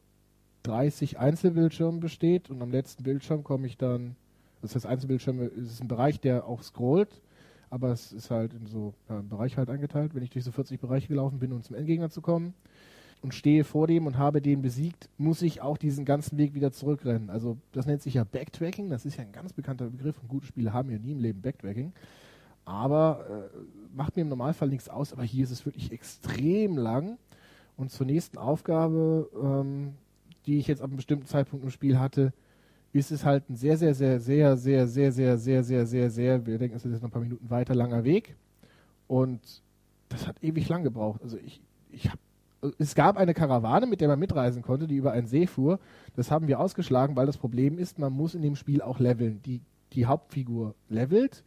S1: 30 Einzelbildschirmen besteht und am letzten Bildschirm komme ich dann, das heißt Einzelbildschirme ist ein Bereich, der auch scrollt, aber es ist halt in so ja, einen Bereich halt eingeteilt, wenn ich durch so 40 Bereiche gelaufen bin, um zum Endgegner zu kommen und stehe vor dem und habe den besiegt, muss ich auch diesen ganzen Weg wieder zurückrennen. Also das nennt sich ja Backtracking, das ist ja ein ganz bekannter Begriff und gute Spiele haben ja nie im Leben Backtracking. Aber äh, macht mir im Normalfall nichts aus, aber hier ist es wirklich extrem lang. Und zur nächsten Aufgabe, ähm, die ich jetzt ab einem bestimmten Zeitpunkt im Spiel hatte, ist es halt ein sehr, sehr, sehr, sehr, sehr, sehr, sehr, sehr, sehr, sehr, sehr, wir denken, es ist jetzt noch ein paar Minuten weiter langer Weg. Und das hat ewig lang gebraucht. Also ich, ich habe es gab eine Karawane, mit der man mitreisen konnte, die über einen See fuhr. Das haben wir ausgeschlagen, weil das Problem ist, man muss in dem Spiel auch leveln. Die, die Hauptfigur levelt.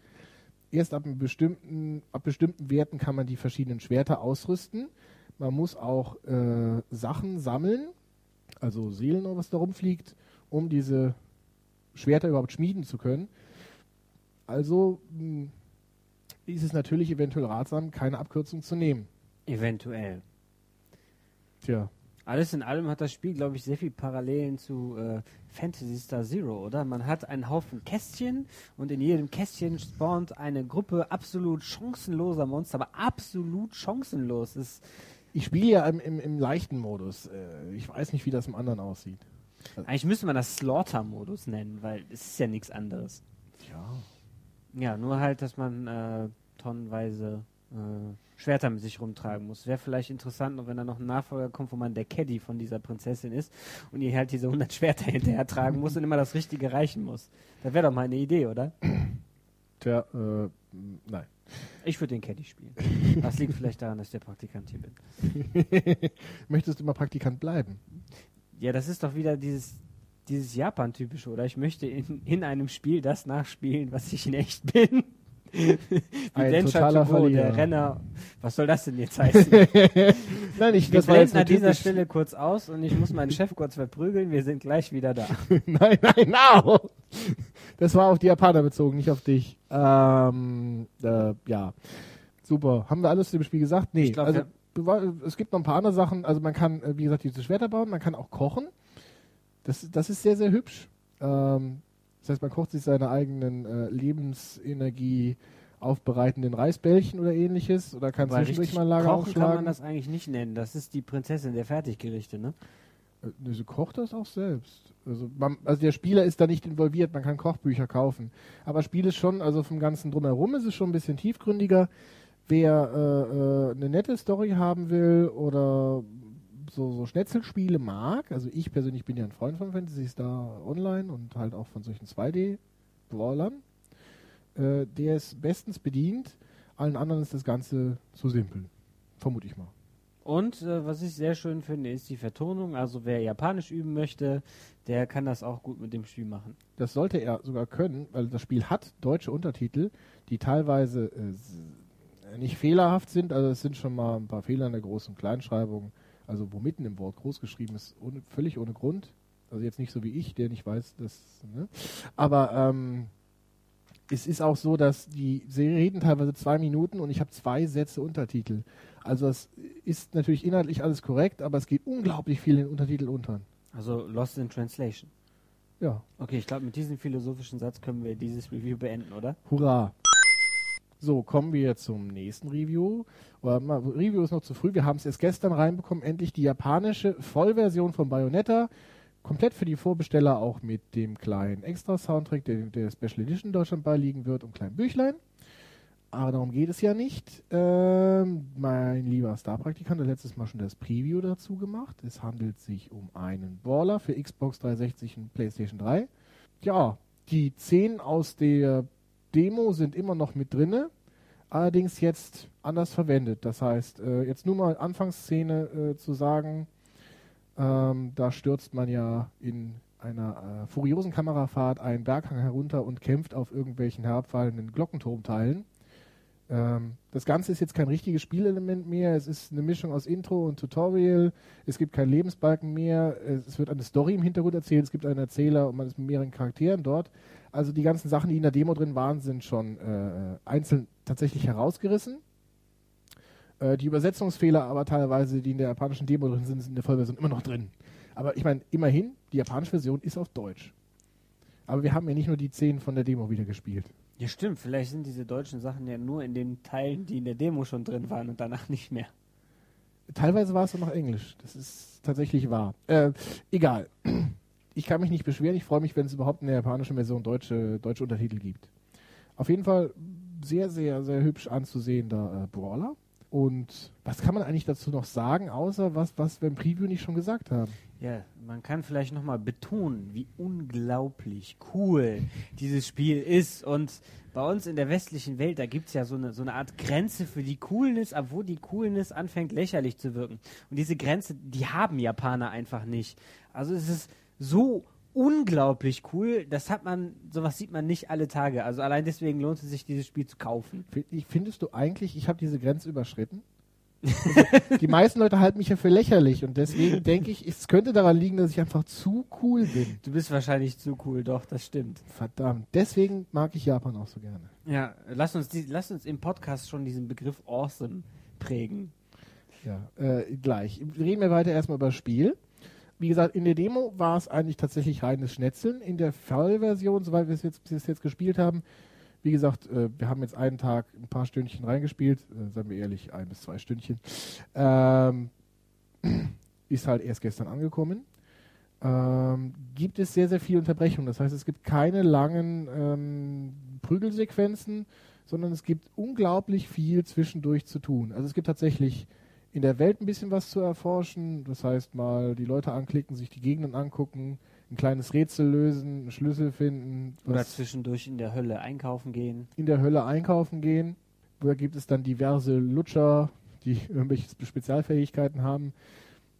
S1: Erst ab, bestimmten, ab bestimmten Werten kann man die verschiedenen Schwerter ausrüsten. Man muss auch äh, Sachen sammeln, also Seelen oder was da rumfliegt, um diese Schwerter überhaupt schmieden zu können. Also mh, ist es natürlich eventuell ratsam, keine Abkürzung zu nehmen.
S2: Eventuell.
S1: Tja,
S2: Alles in allem hat das Spiel, glaube ich, sehr viel Parallelen zu äh, Fantasy Star Zero, oder? Man hat einen Haufen Kästchen und in jedem Kästchen spawnt eine Gruppe absolut chancenloser Monster, aber absolut chancenlos. Es
S1: Ich spiele ja im, im, im leichten Modus. Äh, ich weiß nicht, wie das im anderen aussieht.
S2: Eigentlich müsste man das Slaughter-Modus nennen, weil es ist ja nichts anderes.
S1: Ja.
S2: Ja, nur halt, dass man äh, tonnenweise Schwerter mit sich rumtragen muss. Wäre vielleicht interessant, wenn da noch ein Nachfolger kommt, wo man der Caddy von dieser Prinzessin ist und ihr halt diese 100 Schwerter hinterher tragen muss und immer das Richtige reichen muss. Das wäre doch mal eine Idee, oder?
S1: Tja, äh, nein.
S2: Ich würde den Caddy spielen. Das liegt vielleicht daran, dass ich der Praktikant hier bin.
S1: Möchtest du mal Praktikant bleiben?
S2: Ja, das ist doch wieder dieses, dieses Japan-typische, oder? Ich möchte in, in einem Spiel das nachspielen, was ich in echt bin. Wie
S1: Ein totaler Verlierer.
S2: der Renner. Was soll das denn jetzt heißen?
S1: Nein, ich,
S2: Wir
S1: das war jetzt
S2: an dieser Stelle kurz aus und ich muss meinen Chef kurz verprügeln. Wir sind gleich wieder da.
S1: nein, nein, no! Das war auf die Japaner bezogen, nicht auf dich. Ähm, äh, ja. Super. Haben wir alles zu dem Spiel gesagt? Nee.
S2: Glaub,
S1: also,
S2: ja.
S1: es gibt noch ein paar andere Sachen. Also man kann, äh, wie gesagt, diese Schwerter bauen, man kann auch kochen. Das, das ist sehr, sehr hübsch. Ähm, das heißt, man kocht sich seine eigenen äh, Lebensenergie aufbereitenden Reisbällchen oder ähnliches oder kann zwischendurch mal Lager
S2: kochen kann man
S1: aufschlagen.
S2: das eigentlich nicht nennen. Das ist die Prinzessin der Fertiggerichte, ne?
S1: Äh, nee, Sie kocht das auch selbst. Also, man, also der Spieler ist da nicht involviert, man kann Kochbücher kaufen. Aber Spiel ist schon, also vom ganzen drumherum ist es schon ein bisschen tiefgründiger. Wer äh, äh, eine nette Story haben will oder so, so Schnetzelspiele mag, also ich persönlich bin ja ein Freund von Fantasy Star Online und halt auch von solchen 2D-Brawlern, äh, der ist bestens bedient. Allen anderen ist das Ganze zu simpel. Vermute ich mal.
S2: Und äh, was ich sehr schön finde, ist die Vertonung. Also wer Japanisch üben möchte, der kann das auch gut mit dem Spiel machen.
S1: Das sollte er sogar können, weil das Spiel hat deutsche Untertitel, die teilweise äh, nicht fehlerhaft sind. Also es sind schon mal ein paar Fehler in der Groß- und Kleinschreibung. Also wo mitten im Wort groß geschrieben ist, ohne, völlig ohne Grund. Also jetzt nicht so wie ich, der nicht weiß, dass. Ne? Aber ähm, es ist auch so, dass die sie reden teilweise zwei Minuten und ich habe zwei Sätze Untertitel. Also es ist natürlich inhaltlich alles korrekt, aber es geht unglaublich viel in Untertitel unter.
S2: Also Lost in Translation.
S1: Ja,
S2: Okay, ich glaube, mit diesem philosophischen Satz können wir dieses Review beenden, oder?
S1: Hurra! So, kommen wir zum nächsten Review. Oder, mal, Review ist noch zu früh. Wir haben es erst gestern reinbekommen. Endlich die japanische Vollversion von Bayonetta. Komplett für die Vorbesteller auch mit dem kleinen Extra-Soundtrack, der der Special Edition Deutschland beiliegen wird, und kleinen Büchlein. Aber darum geht es ja nicht. Ähm, mein lieber Star-Praktikant hat letztes Mal schon das Preview dazu gemacht. Es handelt sich um einen Baller für Xbox 360 und PlayStation 3. Ja, die 10 aus der Demo sind immer noch mit drinne, allerdings jetzt anders verwendet. Das heißt, äh, jetzt nur mal Anfangsszene äh, zu sagen, ähm, da stürzt man ja in einer äh, furiosen Kamerafahrt einen Berghang herunter und kämpft auf irgendwelchen herabfallenden Glockenturmteilen. Ähm, das Ganze ist jetzt kein richtiges Spielelement mehr. Es ist eine Mischung aus Intro und Tutorial. Es gibt keinen Lebensbalken mehr. Es wird eine Story im Hintergrund erzählt. Es gibt einen Erzähler und man ist mit mehreren Charakteren dort. Also die ganzen Sachen, die in der Demo drin waren, sind schon äh, einzeln tatsächlich herausgerissen. Äh, die Übersetzungsfehler aber teilweise, die in der japanischen Demo drin sind, sind in der Vollversion immer noch drin. Aber ich meine, immerhin, die japanische Version ist auf Deutsch. Aber wir haben ja nicht nur die 10 von der Demo wieder gespielt.
S2: Ja, stimmt. Vielleicht sind diese deutschen Sachen ja nur in den Teilen, die in der Demo schon drin waren und danach nicht mehr.
S1: Teilweise war es auch noch Englisch. Das ist tatsächlich wahr. Äh, egal. Ich kann mich nicht beschweren. Ich freue mich, wenn es überhaupt in der japanischen Version deutsche, deutsche Untertitel gibt. Auf jeden Fall sehr, sehr, sehr hübsch anzusehender äh, Brawler. Und was kann man eigentlich dazu noch sagen, außer was, was wir im Preview nicht schon gesagt haben?
S2: Ja, man kann vielleicht nochmal betonen, wie unglaublich cool dieses Spiel ist. Und bei uns in der westlichen Welt, da gibt es ja so eine, so eine Art Grenze für die Coolness, obwohl die Coolness anfängt lächerlich zu wirken. Und diese Grenze, die haben Japaner einfach nicht. Also es ist so unglaublich cool, das hat man, sowas sieht man nicht alle Tage. Also allein deswegen lohnt es sich, dieses Spiel zu kaufen.
S1: Findest du eigentlich, ich habe diese Grenze überschritten? Die meisten Leute halten mich ja für lächerlich und deswegen denke ich, es könnte daran liegen, dass ich einfach zu cool bin.
S2: Du bist wahrscheinlich zu cool, doch, das stimmt.
S1: Verdammt. Deswegen mag ich Japan auch so gerne.
S2: Ja, lass uns, die, lass uns im Podcast schon diesen Begriff awesome prägen.
S1: Ja, äh, gleich. Reden wir weiter erstmal über das Spiel. Wie gesagt, in der Demo war es eigentlich tatsächlich reines Schnetzeln. In der Vollversion, soweit wir es jetzt, bis jetzt gespielt haben, Wie gesagt, äh, wir haben jetzt einen Tag ein paar Stündchen reingespielt, äh, seien wir ehrlich, ein bis zwei Stündchen. Ähm, ist halt erst gestern angekommen. Ähm, gibt es sehr, sehr viel Unterbrechung. Das heißt, es gibt keine langen ähm, Prügelsequenzen, sondern es gibt unglaublich viel zwischendurch zu tun. Also es gibt tatsächlich in der Welt ein bisschen was zu erforschen. Das heißt, mal die Leute anklicken, sich die Gegenden angucken, ein kleines Rätsel lösen, einen Schlüssel finden.
S2: Oder zwischendurch in der Hölle einkaufen gehen.
S1: In der Hölle einkaufen gehen. Da gibt es dann diverse Lutscher, die irgendwelche Spezialfähigkeiten haben.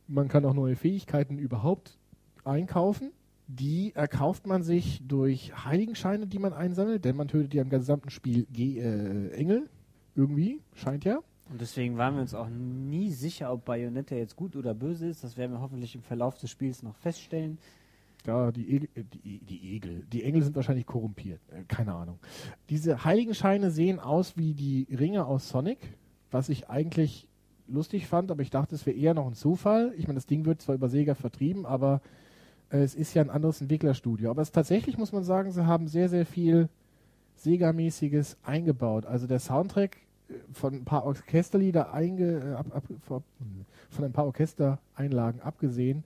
S1: Man kann auch neue Fähigkeiten überhaupt einkaufen. Die erkauft man sich durch Heiligenscheine, die man einsammelt, denn man tötet ja im gesamten Spiel G äh, Engel. Irgendwie, scheint ja.
S2: Und deswegen waren wir uns auch nie sicher, ob Bayonetta jetzt gut oder böse ist. Das werden wir hoffentlich im Verlauf des Spiels noch feststellen.
S1: Ja, die, Egel, äh, die, die Egel. Die Engel sind wahrscheinlich korrumpiert. Äh, keine Ahnung. Diese Heiligenscheine sehen aus wie die Ringe aus Sonic, was ich eigentlich lustig fand, aber ich dachte, es wäre eher noch ein Zufall. Ich meine, das Ding wird zwar über Sega vertrieben, aber äh, es ist ja ein anderes Entwicklerstudio. Aber es tatsächlich muss man sagen, sie haben sehr, sehr viel Sega-mäßiges eingebaut. Also der Soundtrack von ein paar Orchesterlieder einge, äh, ab, ab, von ein paar Orchestereinlagen abgesehen,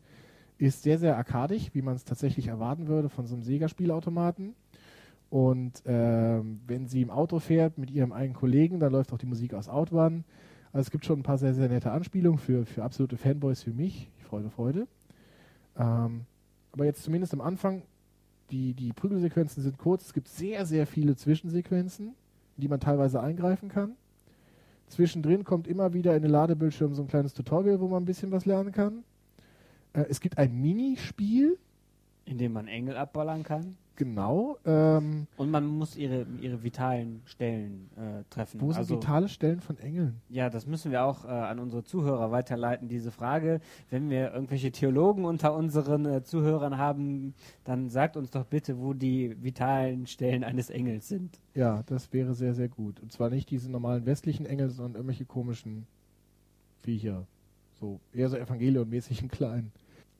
S1: ist sehr, sehr arkadisch, wie man es tatsächlich erwarten würde von so einem Sega-Spielautomaten. Und ähm, wenn sie im Auto fährt mit ihrem eigenen Kollegen, dann läuft auch die Musik aus Outrun. Also es gibt schon ein paar sehr, sehr nette Anspielungen für, für absolute Fanboys für mich. Freude, Freude. Ähm, aber jetzt zumindest am Anfang, die, die Prügelsequenzen sind kurz. Es gibt sehr, sehr viele Zwischensequenzen, in die man teilweise eingreifen kann. Zwischendrin kommt immer wieder in den Ladebildschirm so ein kleines Tutorial, wo man ein bisschen was lernen kann. Äh, es gibt ein Minispiel.
S2: In dem man Engel abballern kann.
S1: Genau. Ähm,
S2: und man muss ihre, ihre vitalen Stellen äh, treffen.
S1: Wo sind also, vitale Stellen von Engeln?
S2: Ja, das müssen wir auch äh, an unsere Zuhörer weiterleiten, diese Frage. Wenn wir irgendwelche Theologen unter unseren äh, Zuhörern haben, dann sagt uns doch bitte, wo die vitalen Stellen eines Engels sind.
S1: Ja, das wäre sehr, sehr gut. Und zwar nicht diese normalen westlichen Engel, sondern irgendwelche komischen Viecher. So, eher so Evangelion-mäßig klein.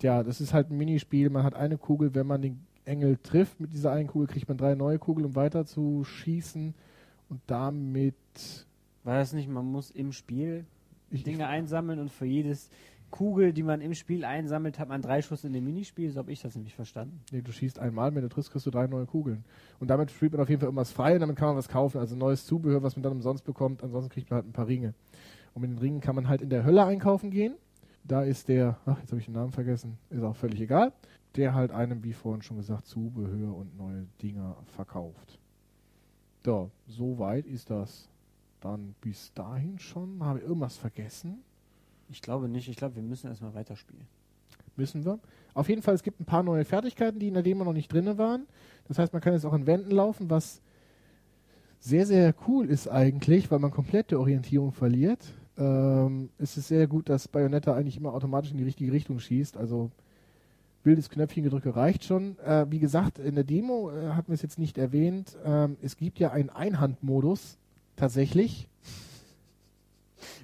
S1: Ja, das ist halt ein Minispiel. Man hat eine Kugel, wenn man den Engel trifft mit dieser einen Kugel, kriegt man drei neue Kugeln, um weiter zu schießen. Und damit.
S2: War das nicht, man muss im Spiel ich, Dinge einsammeln und für jedes Kugel, die man im Spiel einsammelt, hat man drei Schuss in dem Minispiel? So habe ich das nämlich verstanden.
S1: Nee, du schießt einmal, wenn du triffst, kriegst du drei neue Kugeln. Und damit spielt man auf jeden Fall irgendwas frei und damit kann man was kaufen. Also neues Zubehör, was man dann umsonst bekommt. Ansonsten kriegt man halt ein paar Ringe. Und mit den Ringen kann man halt in der Hölle einkaufen gehen. Da ist der, ach, jetzt habe ich den Namen vergessen, ist auch völlig egal der halt einem, wie vorhin schon gesagt, Zubehör und neue Dinger verkauft. So, so weit ist das dann bis dahin schon. Habe ich irgendwas vergessen?
S2: Ich glaube nicht. Ich glaube, wir müssen erstmal weiterspielen.
S1: Müssen wir. Auf jeden Fall, es gibt ein paar neue Fertigkeiten, die in der Demo noch nicht drin waren. Das heißt, man kann jetzt auch in Wänden laufen, was sehr, sehr cool ist eigentlich, weil man komplette Orientierung verliert. Ähm, es ist sehr gut, dass Bayonetta eigentlich immer automatisch in die richtige Richtung schießt. Also wildes Knöpfchengedrücke reicht schon. Äh, wie gesagt, in der Demo äh, hatten wir es jetzt nicht erwähnt. Ähm, es gibt ja einen Einhandmodus tatsächlich.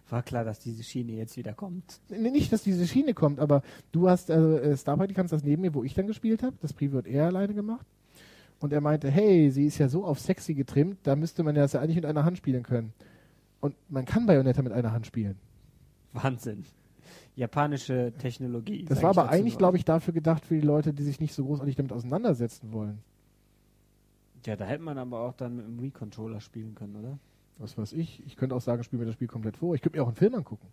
S2: War klar, dass diese Schiene jetzt wieder kommt.
S1: Nee, nicht, dass diese Schiene kommt, aber du hast, äh, Star kannst das neben mir, wo ich dann gespielt habe. Das Preview hat er alleine gemacht. Und er meinte, hey, sie ist ja so auf sexy getrimmt, da müsste man das ja eigentlich mit einer Hand spielen können. Und man kann Bayonetta mit einer Hand spielen.
S2: Wahnsinn japanische Technologie.
S1: Das war aber eigentlich, glaube ich, dafür gedacht für die Leute, die sich nicht so großartig damit auseinandersetzen wollen.
S2: Ja, da hätte man aber auch dann mit dem Wii-Controller spielen können, oder?
S1: Was weiß ich. Ich könnte auch sagen, spiel mir das Spiel komplett vor. Ich könnte mir auch einen Film angucken.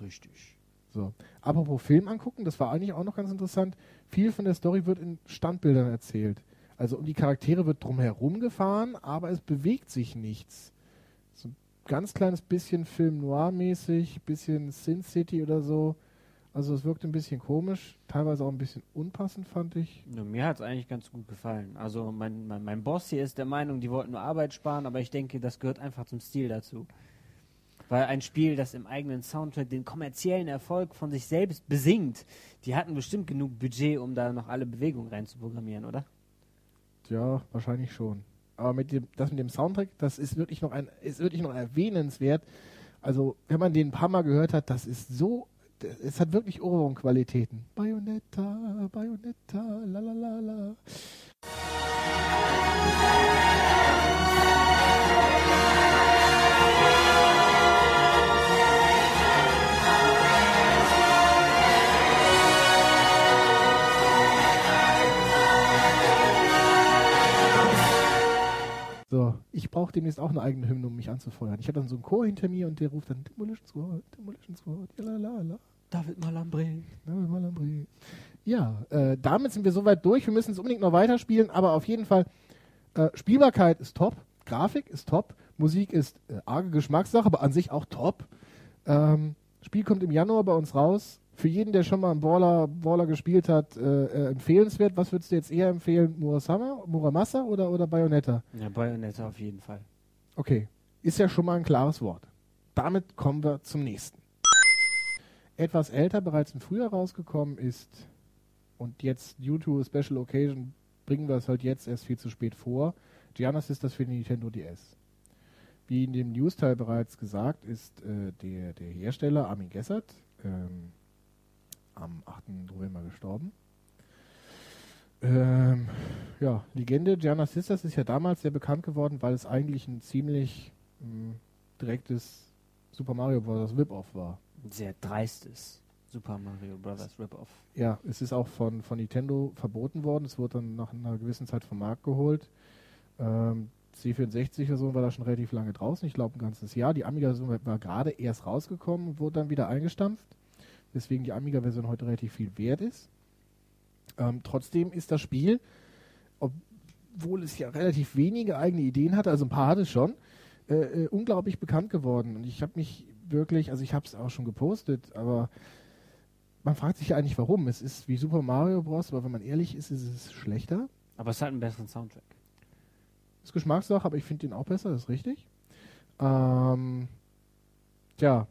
S2: Richtig.
S1: So. Apropos Film angucken, das war eigentlich auch noch ganz interessant. Viel von der Story wird in Standbildern erzählt. Also um die Charaktere wird drumherum gefahren, aber es bewegt sich nichts ganz kleines bisschen Film Noir-mäßig, bisschen Sin City oder so. Also es wirkt ein bisschen komisch, teilweise auch ein bisschen unpassend, fand ich.
S2: Ja, mir hat es eigentlich ganz gut gefallen. Also mein, mein, mein Boss hier ist der Meinung, die wollten nur Arbeit sparen, aber ich denke, das gehört einfach zum Stil dazu. Weil ein Spiel, das im eigenen Soundtrack den kommerziellen Erfolg von sich selbst besingt, die hatten bestimmt genug Budget, um da noch alle Bewegungen reinzuprogrammieren, oder?
S1: Ja, wahrscheinlich schon. Aber mit dem, das mit dem Soundtrack, das ist wirklich noch ein, ist wirklich noch erwähnenswert. Also, wenn man den ein paar Mal gehört hat, das ist so, es hat wirklich Ohrwurmqualitäten. Bayonetta, Bayonetta, la la la la. Ich brauche demnächst auch eine eigene Hymne, um mich anzufeuern. Ich habe dann so einen Chor hinter mir und der ruft dann Demolition Squad, Demolition Squad, jalalala.
S2: David Malambre.
S1: David Malambre. Ja, äh, damit sind wir soweit durch. Wir müssen es unbedingt noch weiterspielen, aber auf jeden Fall, äh, Spielbarkeit ist top, Grafik ist top, Musik ist äh, arge Geschmackssache, aber an sich auch top. Ähm, Spiel kommt im Januar bei uns raus. Für jeden, der schon mal einen Baller, Baller gespielt hat, äh, äh, empfehlenswert. Was würdest du jetzt eher empfehlen? Murasama, Muramasa oder, oder Bayonetta?
S2: Ja, Bayonetta auf jeden Fall.
S1: Okay, ist ja schon mal ein klares Wort. Damit kommen wir zum nächsten. Etwas älter, bereits im Frühjahr rausgekommen ist und jetzt due to a Special Occasion bringen wir es halt jetzt erst viel zu spät vor. Giannis ist das für die Nintendo DS. Wie in dem News-Teil bereits gesagt, ist äh, der, der Hersteller Armin Gessert ähm, am 8. November gestorben. Ähm, ja, Legende Gianna Sisters ist ja damals sehr bekannt geworden, weil es eigentlich ein ziemlich mh, direktes Super Mario Bros. Rip-Off war.
S2: Ein sehr dreistes Super Mario Bros. Rip-Off.
S1: Ja, es ist auch von, von Nintendo verboten worden. Es wurde dann nach einer gewissen Zeit vom Markt geholt. Ähm, C64-Version war da schon relativ lange draußen, ich glaube ein ganzes Jahr. Die Amiga-Version war gerade erst rausgekommen und wurde dann wieder eingestampft. Deswegen die Amiga-Version heute relativ viel wert ist. Ähm, trotzdem ist das Spiel, obwohl es ja relativ wenige eigene Ideen hatte, also ein paar hatte es schon, äh, äh, unglaublich bekannt geworden. Und ich habe mich wirklich, also ich habe es auch schon gepostet, aber man fragt sich ja eigentlich warum. Es ist wie Super Mario Bros., aber wenn man ehrlich ist, ist es schlechter.
S2: Aber es hat einen besseren Soundtrack.
S1: Ist Geschmackssache, aber ich finde den auch besser, das ist richtig. Ähm, tja,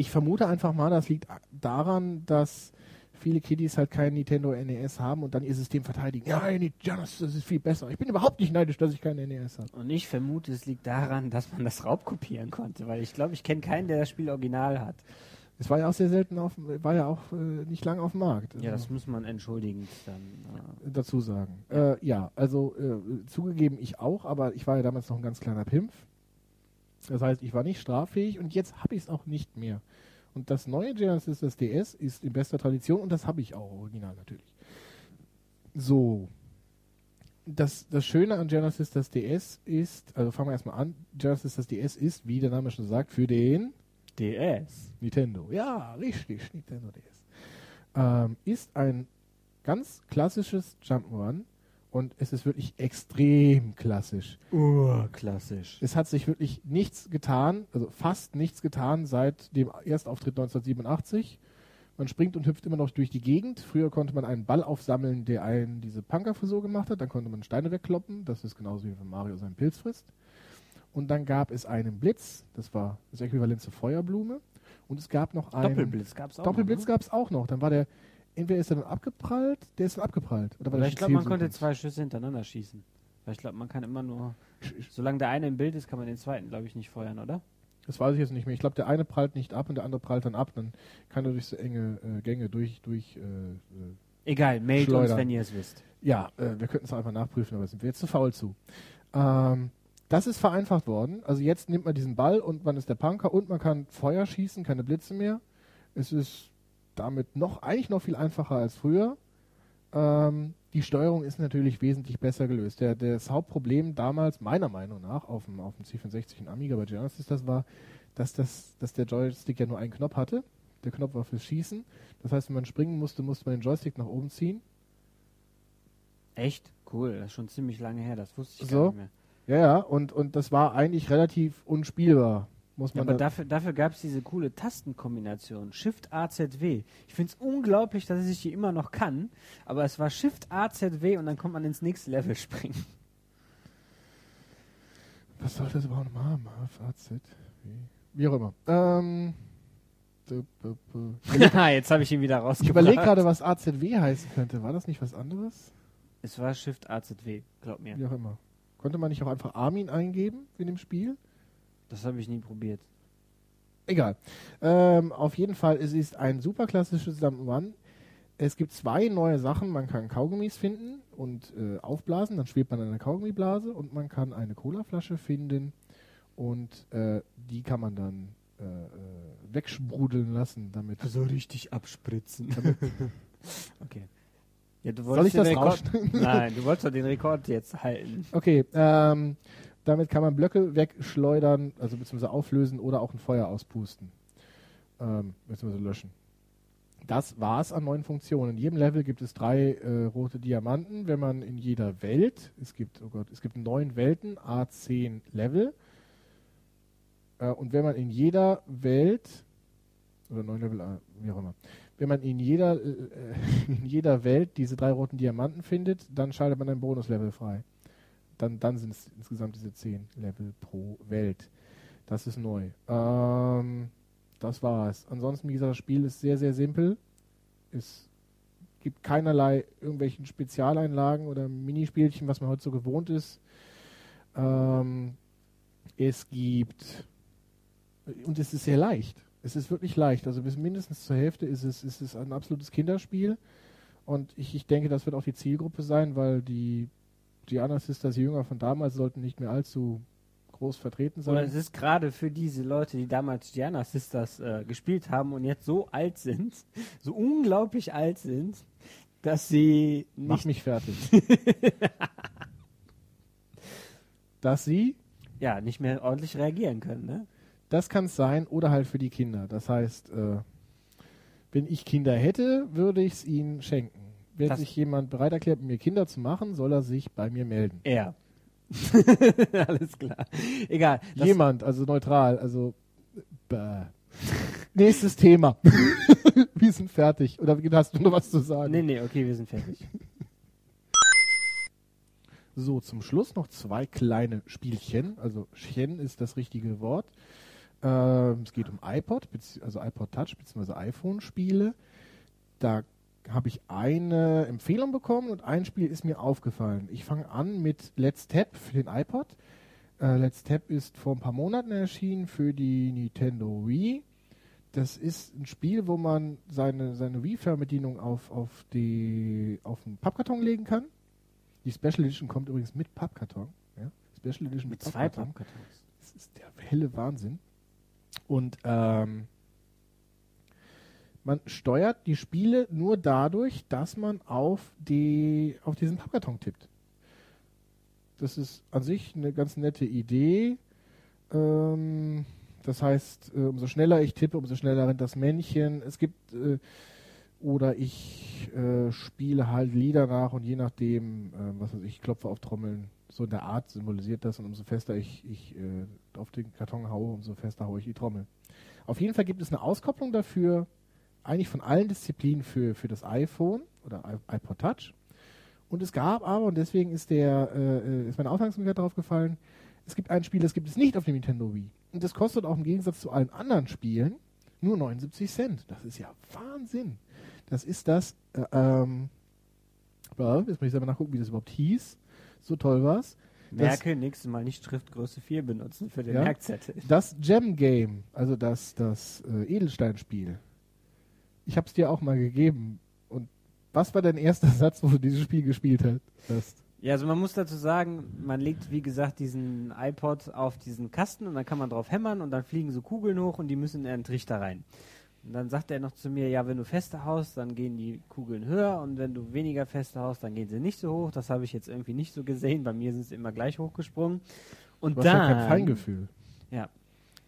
S1: ich vermute einfach mal, das liegt daran, dass viele Kiddies halt kein Nintendo NES haben und dann ihr System verteidigen. Ja, Janus, das ist viel besser. Ich bin überhaupt nicht neidisch, dass ich kein NES habe.
S2: Und ich vermute, es liegt daran, dass man das raubkopieren konnte, weil ich glaube, ich kenne keinen, der das Spiel original hat.
S1: Es war ja auch sehr selten auf, war ja auch äh, nicht lange auf dem Markt.
S2: Ja, das muss man entschuldigend dann
S1: äh, dazu sagen. Ja, äh, ja also äh, zugegeben ich auch, aber ich war ja damals noch ein ganz kleiner Pimpf. Das heißt, ich war nicht straffähig und jetzt habe ich es auch nicht mehr. Und das neue Genesis, das DS, ist in bester Tradition und das habe ich auch original natürlich. So. Das, das Schöne an Genesis, das DS ist, also fangen wir erstmal an, Genesis, das DS ist, wie der Name schon sagt, für den
S2: DS.
S1: Nintendo. Ja, richtig, Nintendo DS. Ähm, ist ein ganz klassisches Jump'n'Run und es ist wirklich extrem klassisch.
S2: Urklassisch.
S1: Es hat sich wirklich nichts getan, also fast nichts getan seit dem Erstauftritt 1987. Man springt und hüpft immer noch durch die Gegend. Früher konnte man einen Ball aufsammeln, der einen diese Punkerfrisur gemacht hat. Dann konnte man Steine wegkloppen. Das ist genauso wie wenn Mario seinen Pilz frisst. Und dann gab es einen Blitz. Das war das Äquivalent zur Feuerblume. Und es gab noch einen...
S2: Doppelblitz gab es auch
S1: Doppelblitz gab es auch noch. Dann war der entweder ist er dann abgeprallt, der ist dann abgeprallt. Oder
S2: ich glaube, man konnte zwei Schüsse hintereinander schießen. Weil ich glaube, man kann immer nur, solange der eine im Bild ist, kann man den zweiten, glaube ich, nicht feuern, oder?
S1: Das weiß ich jetzt nicht mehr. Ich glaube, der eine prallt nicht ab und der andere prallt dann ab. Dann kann er durch so enge äh, Gänge durch. durch äh, äh
S2: Egal, meldet
S1: Schleudern.
S2: uns, wenn ihr es wisst.
S1: ja, äh, wir könnten es einfach nachprüfen, aber sind wir jetzt zu faul zu. Ähm, das ist vereinfacht worden. Also jetzt nimmt man diesen Ball und man ist der Punker und man kann Feuer schießen, keine Blitze mehr. Es ist damit noch eigentlich noch viel einfacher als früher. Ähm, die Steuerung ist natürlich wesentlich besser gelöst. Der, das Hauptproblem damals, meiner Meinung nach, auf dem, auf dem C64 und Amiga bei Genesis, das war, dass, das, dass der Joystick ja nur einen Knopf hatte. Der Knopf war fürs Schießen. Das heißt, wenn man springen musste, musste man den Joystick nach oben ziehen.
S2: Echt? Cool, das ist schon ziemlich lange her, das wusste ich
S1: So.
S2: gar nicht mehr.
S1: Ja, ja, und, und das war eigentlich relativ unspielbar. Muss
S2: Ja,
S1: man
S2: aber
S1: da-
S2: dafür, dafür gab es diese coole Tastenkombination. Shift AZW. Ich finde es unglaublich, dass ich die immer noch kann. Aber es war Shift AZW und dann kommt man ins nächste Level springen.
S1: Was soll das überhaupt noch haben? Fazit. Wie, wie auch immer. Ähm, du-
S2: Jetzt habe ich ihn wieder
S1: ich
S2: rausgebracht.
S1: überlege gerade, was AZW heißen könnte. War das nicht was anderes?
S2: Es war Shift AZW, glaub mir.
S1: Wie auch immer. Konnte man nicht auch einfach Armin eingeben in dem Spiel?
S2: Das habe ich nie probiert.
S1: Egal. Ähm, auf jeden Fall, es ist ein super klassisches Jump'n'Run. Es gibt zwei neue Sachen. Man kann Kaugummis finden und äh, aufblasen, dann schwebt man in einer Kaugummiblase und man kann eine Colaflasche finden und äh, die kann man dann äh, äh wegsprudeln lassen, damit.
S2: So richtig abspritzen. okay. Ja, du
S1: Soll ich das
S2: Rekord Nein, du wolltest doch den Rekord jetzt halten.
S1: Okay, ähm, damit kann man Blöcke wegschleudern, also beziehungsweise auflösen oder auch ein Feuer auspusten. Ähm, beziehungsweise löschen. Das war's an neuen Funktionen. In jedem Level gibt es drei äh, rote Diamanten. Wenn man in jeder Welt, es gibt, oh Gott, es gibt neun Welten, A10 Level. Äh, und wenn man in jeder Welt, oder neun Level, wie auch immer, wenn man in jeder, äh, in jeder Welt diese drei roten Diamanten findet, dann schaltet man ein Bonuslevel frei. Dann, dann sind es insgesamt diese zehn Level pro Welt. Das ist neu. Ähm, das war's. Ansonsten, wie gesagt, das Spiel ist sehr, sehr simpel. Es gibt keinerlei irgendwelchen Spezialeinlagen oder Minispielchen, was man heute so gewohnt ist. Ähm, es gibt und es ist sehr leicht. Es ist wirklich leicht. Also bis mindestens zur Hälfte ist es, ist es ein absolutes Kinderspiel. Und ich, ich denke, das wird auch die Zielgruppe sein, weil die Diana Sisters Jünger von damals sollten nicht mehr allzu groß vertreten sein.
S2: Oder es ist gerade für diese Leute, die damals Diana Sisters äh, gespielt haben und jetzt so alt sind, so unglaublich alt sind, dass sie
S1: nicht Mach mich fertig. dass sie
S2: ja nicht mehr ordentlich reagieren können, ne?
S1: Das kann es sein oder halt für die Kinder. Das heißt, äh, wenn ich Kinder hätte, würde ich es ihnen schenken. Wenn das sich jemand bereit erklärt, mir Kinder zu machen, soll er sich bei mir melden.
S2: Er. Alles klar. Egal.
S1: Jemand, also neutral, also bäh. Nächstes Thema. wir sind fertig. Oder hast du noch was zu sagen?
S2: Nee, nee, okay, wir sind fertig.
S1: So, zum Schluss noch zwei kleine Spielchen. Also, Chen ist das richtige Wort. Ähm, es geht um iPod, also iPod Touch bzw. iPhone-Spiele. Da habe ich eine Empfehlung bekommen und ein Spiel ist mir aufgefallen. Ich fange an mit Let's Tap für den iPod. Äh, Let's Tap ist vor ein paar Monaten erschienen für die Nintendo Wii. Das ist ein Spiel, wo man seine, seine Wii-Fernbedienung auf, auf, die, auf einen Pappkarton legen kann. Die Special Edition kommt übrigens mit Pappkarton. Ja?
S2: Special Edition mit, mit zwei Pappkartons.
S1: Das ist der helle Wahnsinn. Und ähm, man steuert die Spiele nur dadurch, dass man auf, die, auf diesen Pappkarton tippt. Das ist an sich eine ganz nette Idee. Ähm, das heißt, äh, umso schneller ich tippe, umso schneller rennt das Männchen. Es gibt äh, oder ich äh, spiele halt Lieder nach und je nachdem, äh, was weiß ich, klopfe auf Trommeln, so in der Art symbolisiert das und umso fester ich, ich äh, auf den Karton haue, umso fester haue ich die Trommel. Auf jeden Fall gibt es eine Auskopplung dafür, eigentlich von allen Disziplinen für, für das iPhone oder iPod Touch. Und es gab aber, und deswegen ist der, äh, ist meine Aufmerksamkeit darauf gefallen, es gibt ein Spiel, das gibt es nicht auf dem Nintendo Wii. Und das kostet auch im Gegensatz zu allen anderen Spielen nur 79 Cent. Das ist ja Wahnsinn. Das ist das, äh, ähm, jetzt muss ich selber nachgucken, wie das überhaupt hieß. So toll war's.
S2: Merke, nächstes Mal nicht Schriftgröße 4 benutzen für den ja, Merkzettel.
S1: Das Gem Game, also das, das äh, Edelsteinspiel. Ich habe es dir auch mal gegeben. Und was war dein erster Satz, wo du dieses Spiel gespielt hast?
S2: Ja, also man muss dazu sagen, man legt, wie gesagt, diesen iPod auf diesen Kasten und dann kann man drauf hämmern und dann fliegen so Kugeln hoch und die müssen in einen Trichter rein. Und dann sagt er noch zu mir, ja, wenn du feste haust, dann gehen die Kugeln höher und wenn du weniger feste haust, dann gehen sie nicht so hoch. Das habe ich jetzt irgendwie nicht so gesehen. Bei mir sind sie immer gleich hochgesprungen. Und du dann, hast
S1: ja kein Feingefühl.
S2: Ja.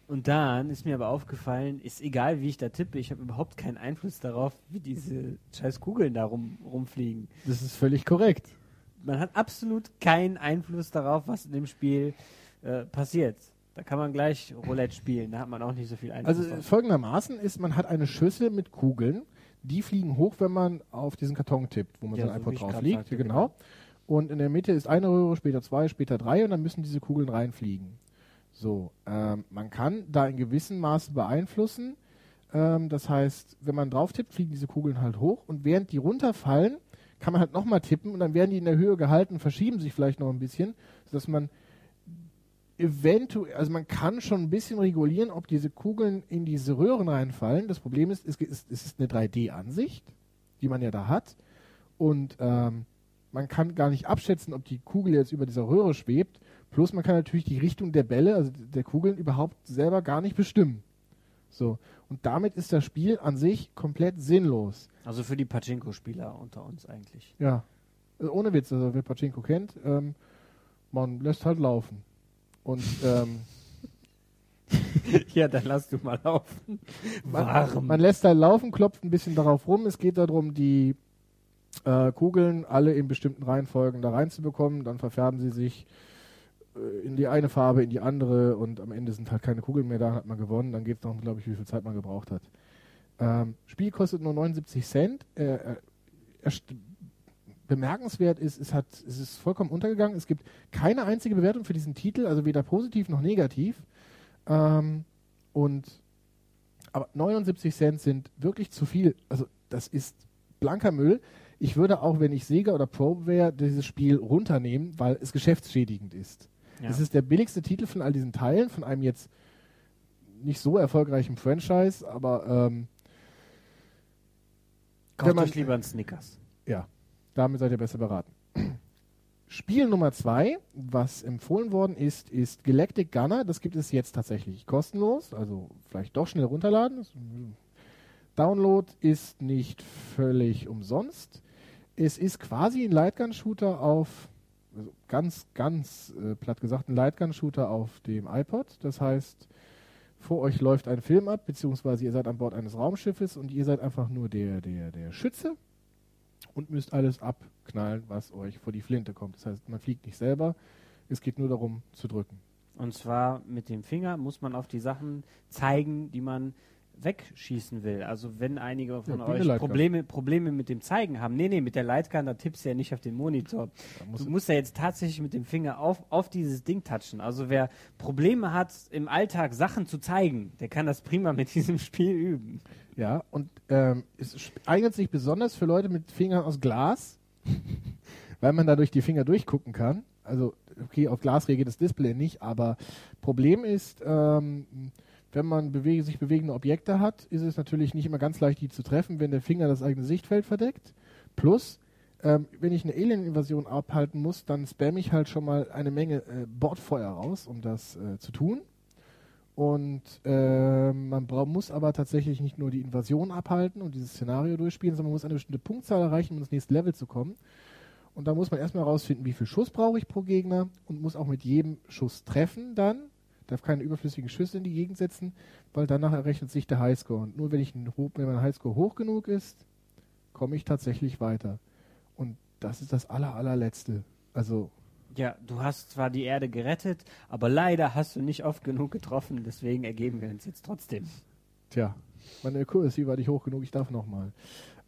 S2: Und dann ist mir aber aufgefallen, ist egal, wie ich da tippe, ich habe überhaupt keinen Einfluss darauf, wie diese scheiß Kugeln da rum, rumfliegen.
S1: Das ist völlig korrekt.
S2: Man hat absolut keinen Einfluss darauf, was in dem Spiel äh, passiert. Da kann man gleich Roulette spielen, da hat man auch nicht so viel Einfluss.
S1: Also folgendermaßen ist, man hat eine Schüssel mit Kugeln, die fliegen hoch, wenn man auf diesen Karton tippt, wo man ja, sein so iPod drauf liegt. Sagte, genau. genau. Und in der Mitte ist eine Röhre, später zwei, später drei und dann müssen diese Kugeln reinfliegen. So, ähm, man kann da in gewissem Maße beeinflussen. Ähm, das heißt, wenn man drauf tippt, fliegen diese Kugeln halt hoch und während die runterfallen, kann man halt nochmal tippen und dann werden die in der Höhe gehalten, verschieben sich vielleicht noch ein bisschen, sodass man eventuell, also man kann schon ein bisschen regulieren, ob diese Kugeln in diese Röhren reinfallen. Das Problem ist, es ist, es ist eine 3D-Ansicht. die man ja da hat. Und ähm, man kann gar nicht abschätzen, ob die Kugel jetzt über dieser Röhre schwebt. Plus man kann natürlich die Richtung der Bälle, also der Kugeln, überhaupt selber gar nicht bestimmen. So. Und damit ist das Spiel an sich komplett sinnlos.
S2: Also für die Pachinko-Spieler unter uns eigentlich.
S1: Ja. Also ohne Witz, also wer Pachinko kennt, ähm, man lässt halt laufen. Und ähm,
S2: ja, dann lass du mal laufen.
S1: Man, man, lässt halt laufen, klopft ein bisschen darauf rum. Es geht darum, die äh, Kugeln alle in bestimmten Reihenfolgen da reinzubekommen. Dann verfärben sie sich in die eine Farbe, in die andere und am Ende sind halt keine Kugeln mehr da, hat man gewonnen. Dann geht es darum, glaube ich, wie viel Zeit man gebraucht hat. Ähm, Spiel kostet nur 79 Cent. Äh, äh bemerkenswert ist, es, hat, es ist vollkommen untergegangen. Es gibt keine einzige Bewertung für diesen Titel, also weder positiv noch negativ. Ähm, und aber 79 Cent sind wirklich zu viel. Also das ist blanker Müll. Ich würde auch, wenn ich Sega oder Pro wäre, dieses Spiel runternehmen, weil es geschäftsschädigend ist. Ja. Es ist der billigste Titel von all diesen Teilen, von einem jetzt nicht so erfolgreichen Franchise, aber ähm,
S2: Kauft euch lieber einen Snickers.
S1: Ja, damit seid ihr besser beraten. Spiel Nummer zwei, was empfohlen worden ist, ist Galactic Gunner. Das gibt es jetzt tatsächlich kostenlos, also vielleicht doch schnell runterladen. Download ist nicht völlig umsonst. Es ist quasi ein Lightgun-Shooter auf, ganz, ganz äh, platt gesagt, ein Lightgun-Shooter auf dem iPod. Das heißt, vor euch läuft ein Film ab, beziehungsweise ihr seid an Bord eines Raumschiffes und ihr seid einfach nur der, der, der Schütze und müsst alles abknallen, was euch vor die Flinte kommt. Das heißt, man fliegt nicht selber, es geht nur darum zu drücken.
S2: Und zwar mit dem Finger muss man auf die Sachen zeigen, die man wegschießen will. Also wenn einige von ja, euch Probleme, Probleme mit dem Zeigen haben, nee, nee, mit der Lightgun, da tippst du ja nicht auf den Monitor. du musst ja jetzt tatsächlich mit dem Finger auf, auf dieses Ding touchen. Also wer Probleme hat, im Alltag Sachen zu zeigen, der kann das prima mit diesem Spiel üben.
S1: Ja, und ähm, es eignet sich besonders für Leute mit Fingern aus Glas, weil man da durch die Finger durchgucken kann. Also, okay, auf Glas reagiert das Display nicht, aber Problem ist, ähm, wenn man bewege, sich bewegende Objekte hat, ist es natürlich nicht immer ganz leicht, die zu treffen, wenn der Finger das eigene Sichtfeld verdeckt. Plus, ähm, wenn ich eine Alien-Invasion abhalten muss, dann spamme ich halt schon mal eine Menge äh, Bordfeuer raus, um das äh, zu tun. Und äh, man muss aber tatsächlich nicht nur die Invasion abhalten und dieses Szenario durchspielen, sondern man muss eine bestimmte Punktzahl erreichen, um ins nächste Level zu kommen. Und da muss man erstmal herausfinden, wie viel Schuss brauche ich pro Gegner und muss auch mit jedem Schuss treffen dann. Darf keine überflüssigen Schüsse in die Gegend setzen, weil danach errechnet sich der Highscore. Und nur wenn, ich einen, wenn mein Highscore hoch genug ist, komme ich tatsächlich weiter. Und das ist das aller, allerletzte. Also
S2: ja, du hast zwar die Erde gerettet, aber leider hast du nicht oft genug getroffen, deswegen ergeben wir uns jetzt trotzdem.
S1: Tja, meine Accuracy war nicht hoch genug, ich darf nochmal.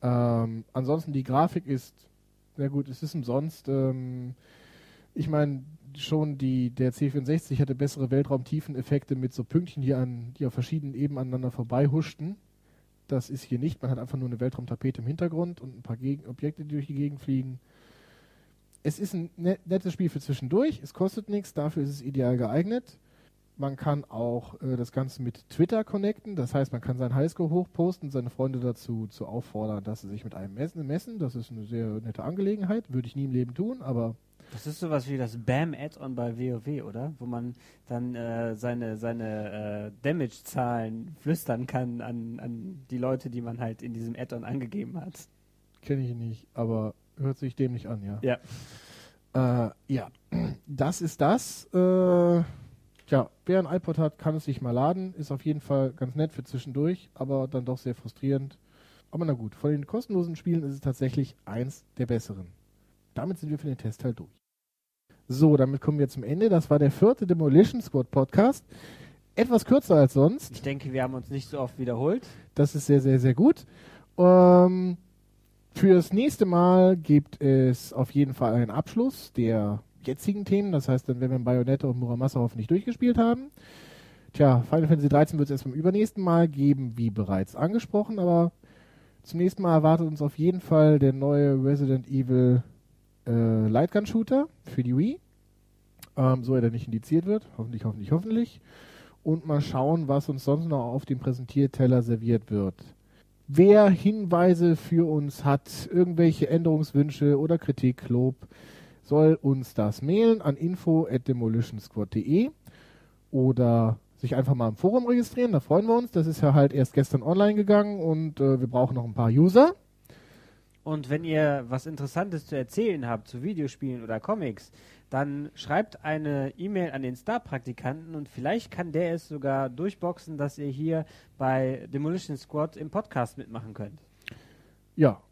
S1: Ähm, ansonsten die Grafik ist, sehr gut, es ist umsonst. Ähm, ich meine, schon die, der C64 hatte bessere Weltraumtiefeneffekte mit so Pünktchen, die, an, die auf verschiedenen Ebenen aneinander vorbei huschten. Das ist hier nicht. Man hat einfach nur eine Weltraumtapete im Hintergrund und ein paar Geg Objekte, die durch die Gegend fliegen es ist ein nettes Spiel für zwischendurch. Es kostet nichts, dafür ist es ideal geeignet. Man kann auch äh, das Ganze mit Twitter connecten. Das heißt, man kann sein Highscore hochposten, seine Freunde dazu zu auffordern, dass sie sich mit einem messen, messen. Das ist eine sehr nette Angelegenheit. Würde ich nie im Leben tun, aber.
S2: Das ist sowas wie das BAM-Add-on bei WoW, oder? Wo man dann äh, seine, seine äh, Damage-Zahlen flüstern kann an, an die Leute, die man halt in diesem Add-on angegeben hat.
S1: Kenne ich nicht, aber hört sich dämlich an, ja.
S2: Ja.
S1: Äh, ja, das ist das. Äh, tja, wer ein iPod hat, kann es sich mal laden. Ist auf jeden Fall ganz nett für zwischendurch, aber dann doch sehr frustrierend. Aber na gut, von den kostenlosen Spielen ist es tatsächlich eins der besseren. Damit sind wir für den Testteil durch. So, damit kommen wir zum Ende. Das war der vierte Demolition Squad Podcast. Etwas kürzer als sonst.
S2: Ich denke, wir haben uns nicht so oft wiederholt.
S1: Das ist sehr, sehr, sehr gut. Ähm, Fürs nächste Mal gibt es auf jeden Fall einen Abschluss der jetzigen Themen. Das heißt, dann werden wir Bayonetta und Muramasa hoffentlich durchgespielt haben. Tja, Final Fantasy 13 wird es erst beim übernächsten Mal geben, wie bereits angesprochen, aber zum nächsten Mal erwartet uns auf jeden Fall der neue Resident Evil äh, Lightgun Shooter für die Wii. Ähm, so er dann nicht indiziert wird. Hoffentlich, hoffentlich, hoffentlich. Und mal schauen, was uns sonst noch auf dem Präsentierteller serviert wird. Wer Hinweise für uns hat, irgendwelche Änderungswünsche oder Kritik, Lob, soll uns das mailen an info at demolitionsquad.de oder sich einfach mal im Forum registrieren, da freuen wir uns. Das ist ja halt erst gestern online gegangen und äh, wir brauchen noch ein paar User.
S2: Und wenn ihr was Interessantes zu erzählen habt zu Videospielen oder Comics, dann schreibt eine E-Mail an den Star-Praktikanten und vielleicht kann der es sogar durchboxen, dass ihr hier bei Demolition Squad im Podcast mitmachen könnt.
S1: Ja,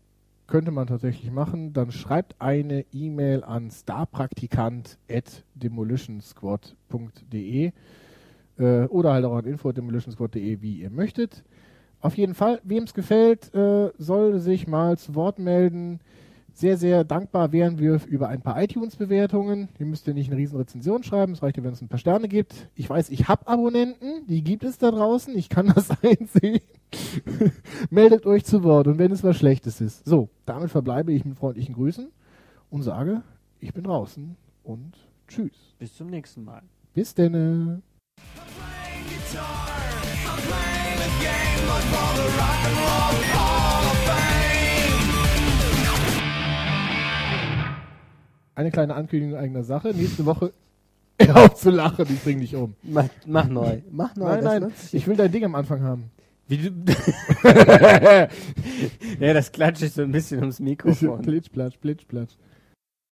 S1: könnte man tatsächlich machen. Dann schreibt eine E-Mail an starpraktikant.demolitionsquad.de äh, oder halt auch an info.demolitionsquad.de, wie ihr möchtet. Auf jeden Fall, wem es gefällt, äh, soll sich mal zu Wort melden. Sehr, sehr dankbar wären wir über ein paar iTunes-Bewertungen. Ihr müsst ja nicht eine riesen Rezension schreiben, es reicht ja, wenn es ein paar Sterne gibt. Ich weiß, ich habe Abonnenten, die gibt es da draußen, ich kann das einsehen. Meldet euch zu Wort und wenn es was Schlechtes ist. So, damit verbleibe ich mit freundlichen Grüßen und sage, ich bin draußen und tschüss.
S2: Bis zum nächsten Mal.
S1: Bis denne. Eine kleine Ankündigung eigener Sache. Nächste Woche. Hör auf zu lachen, ich bring dich um.
S2: Mach, mach neu. Mach neu.
S1: Nein, nein, ich will dein Ding am Anfang haben.
S2: Wie du ja, das klatsche ich so ein bisschen ums Mikrofon.
S1: Plitsch, platsch, plitsch, platsch.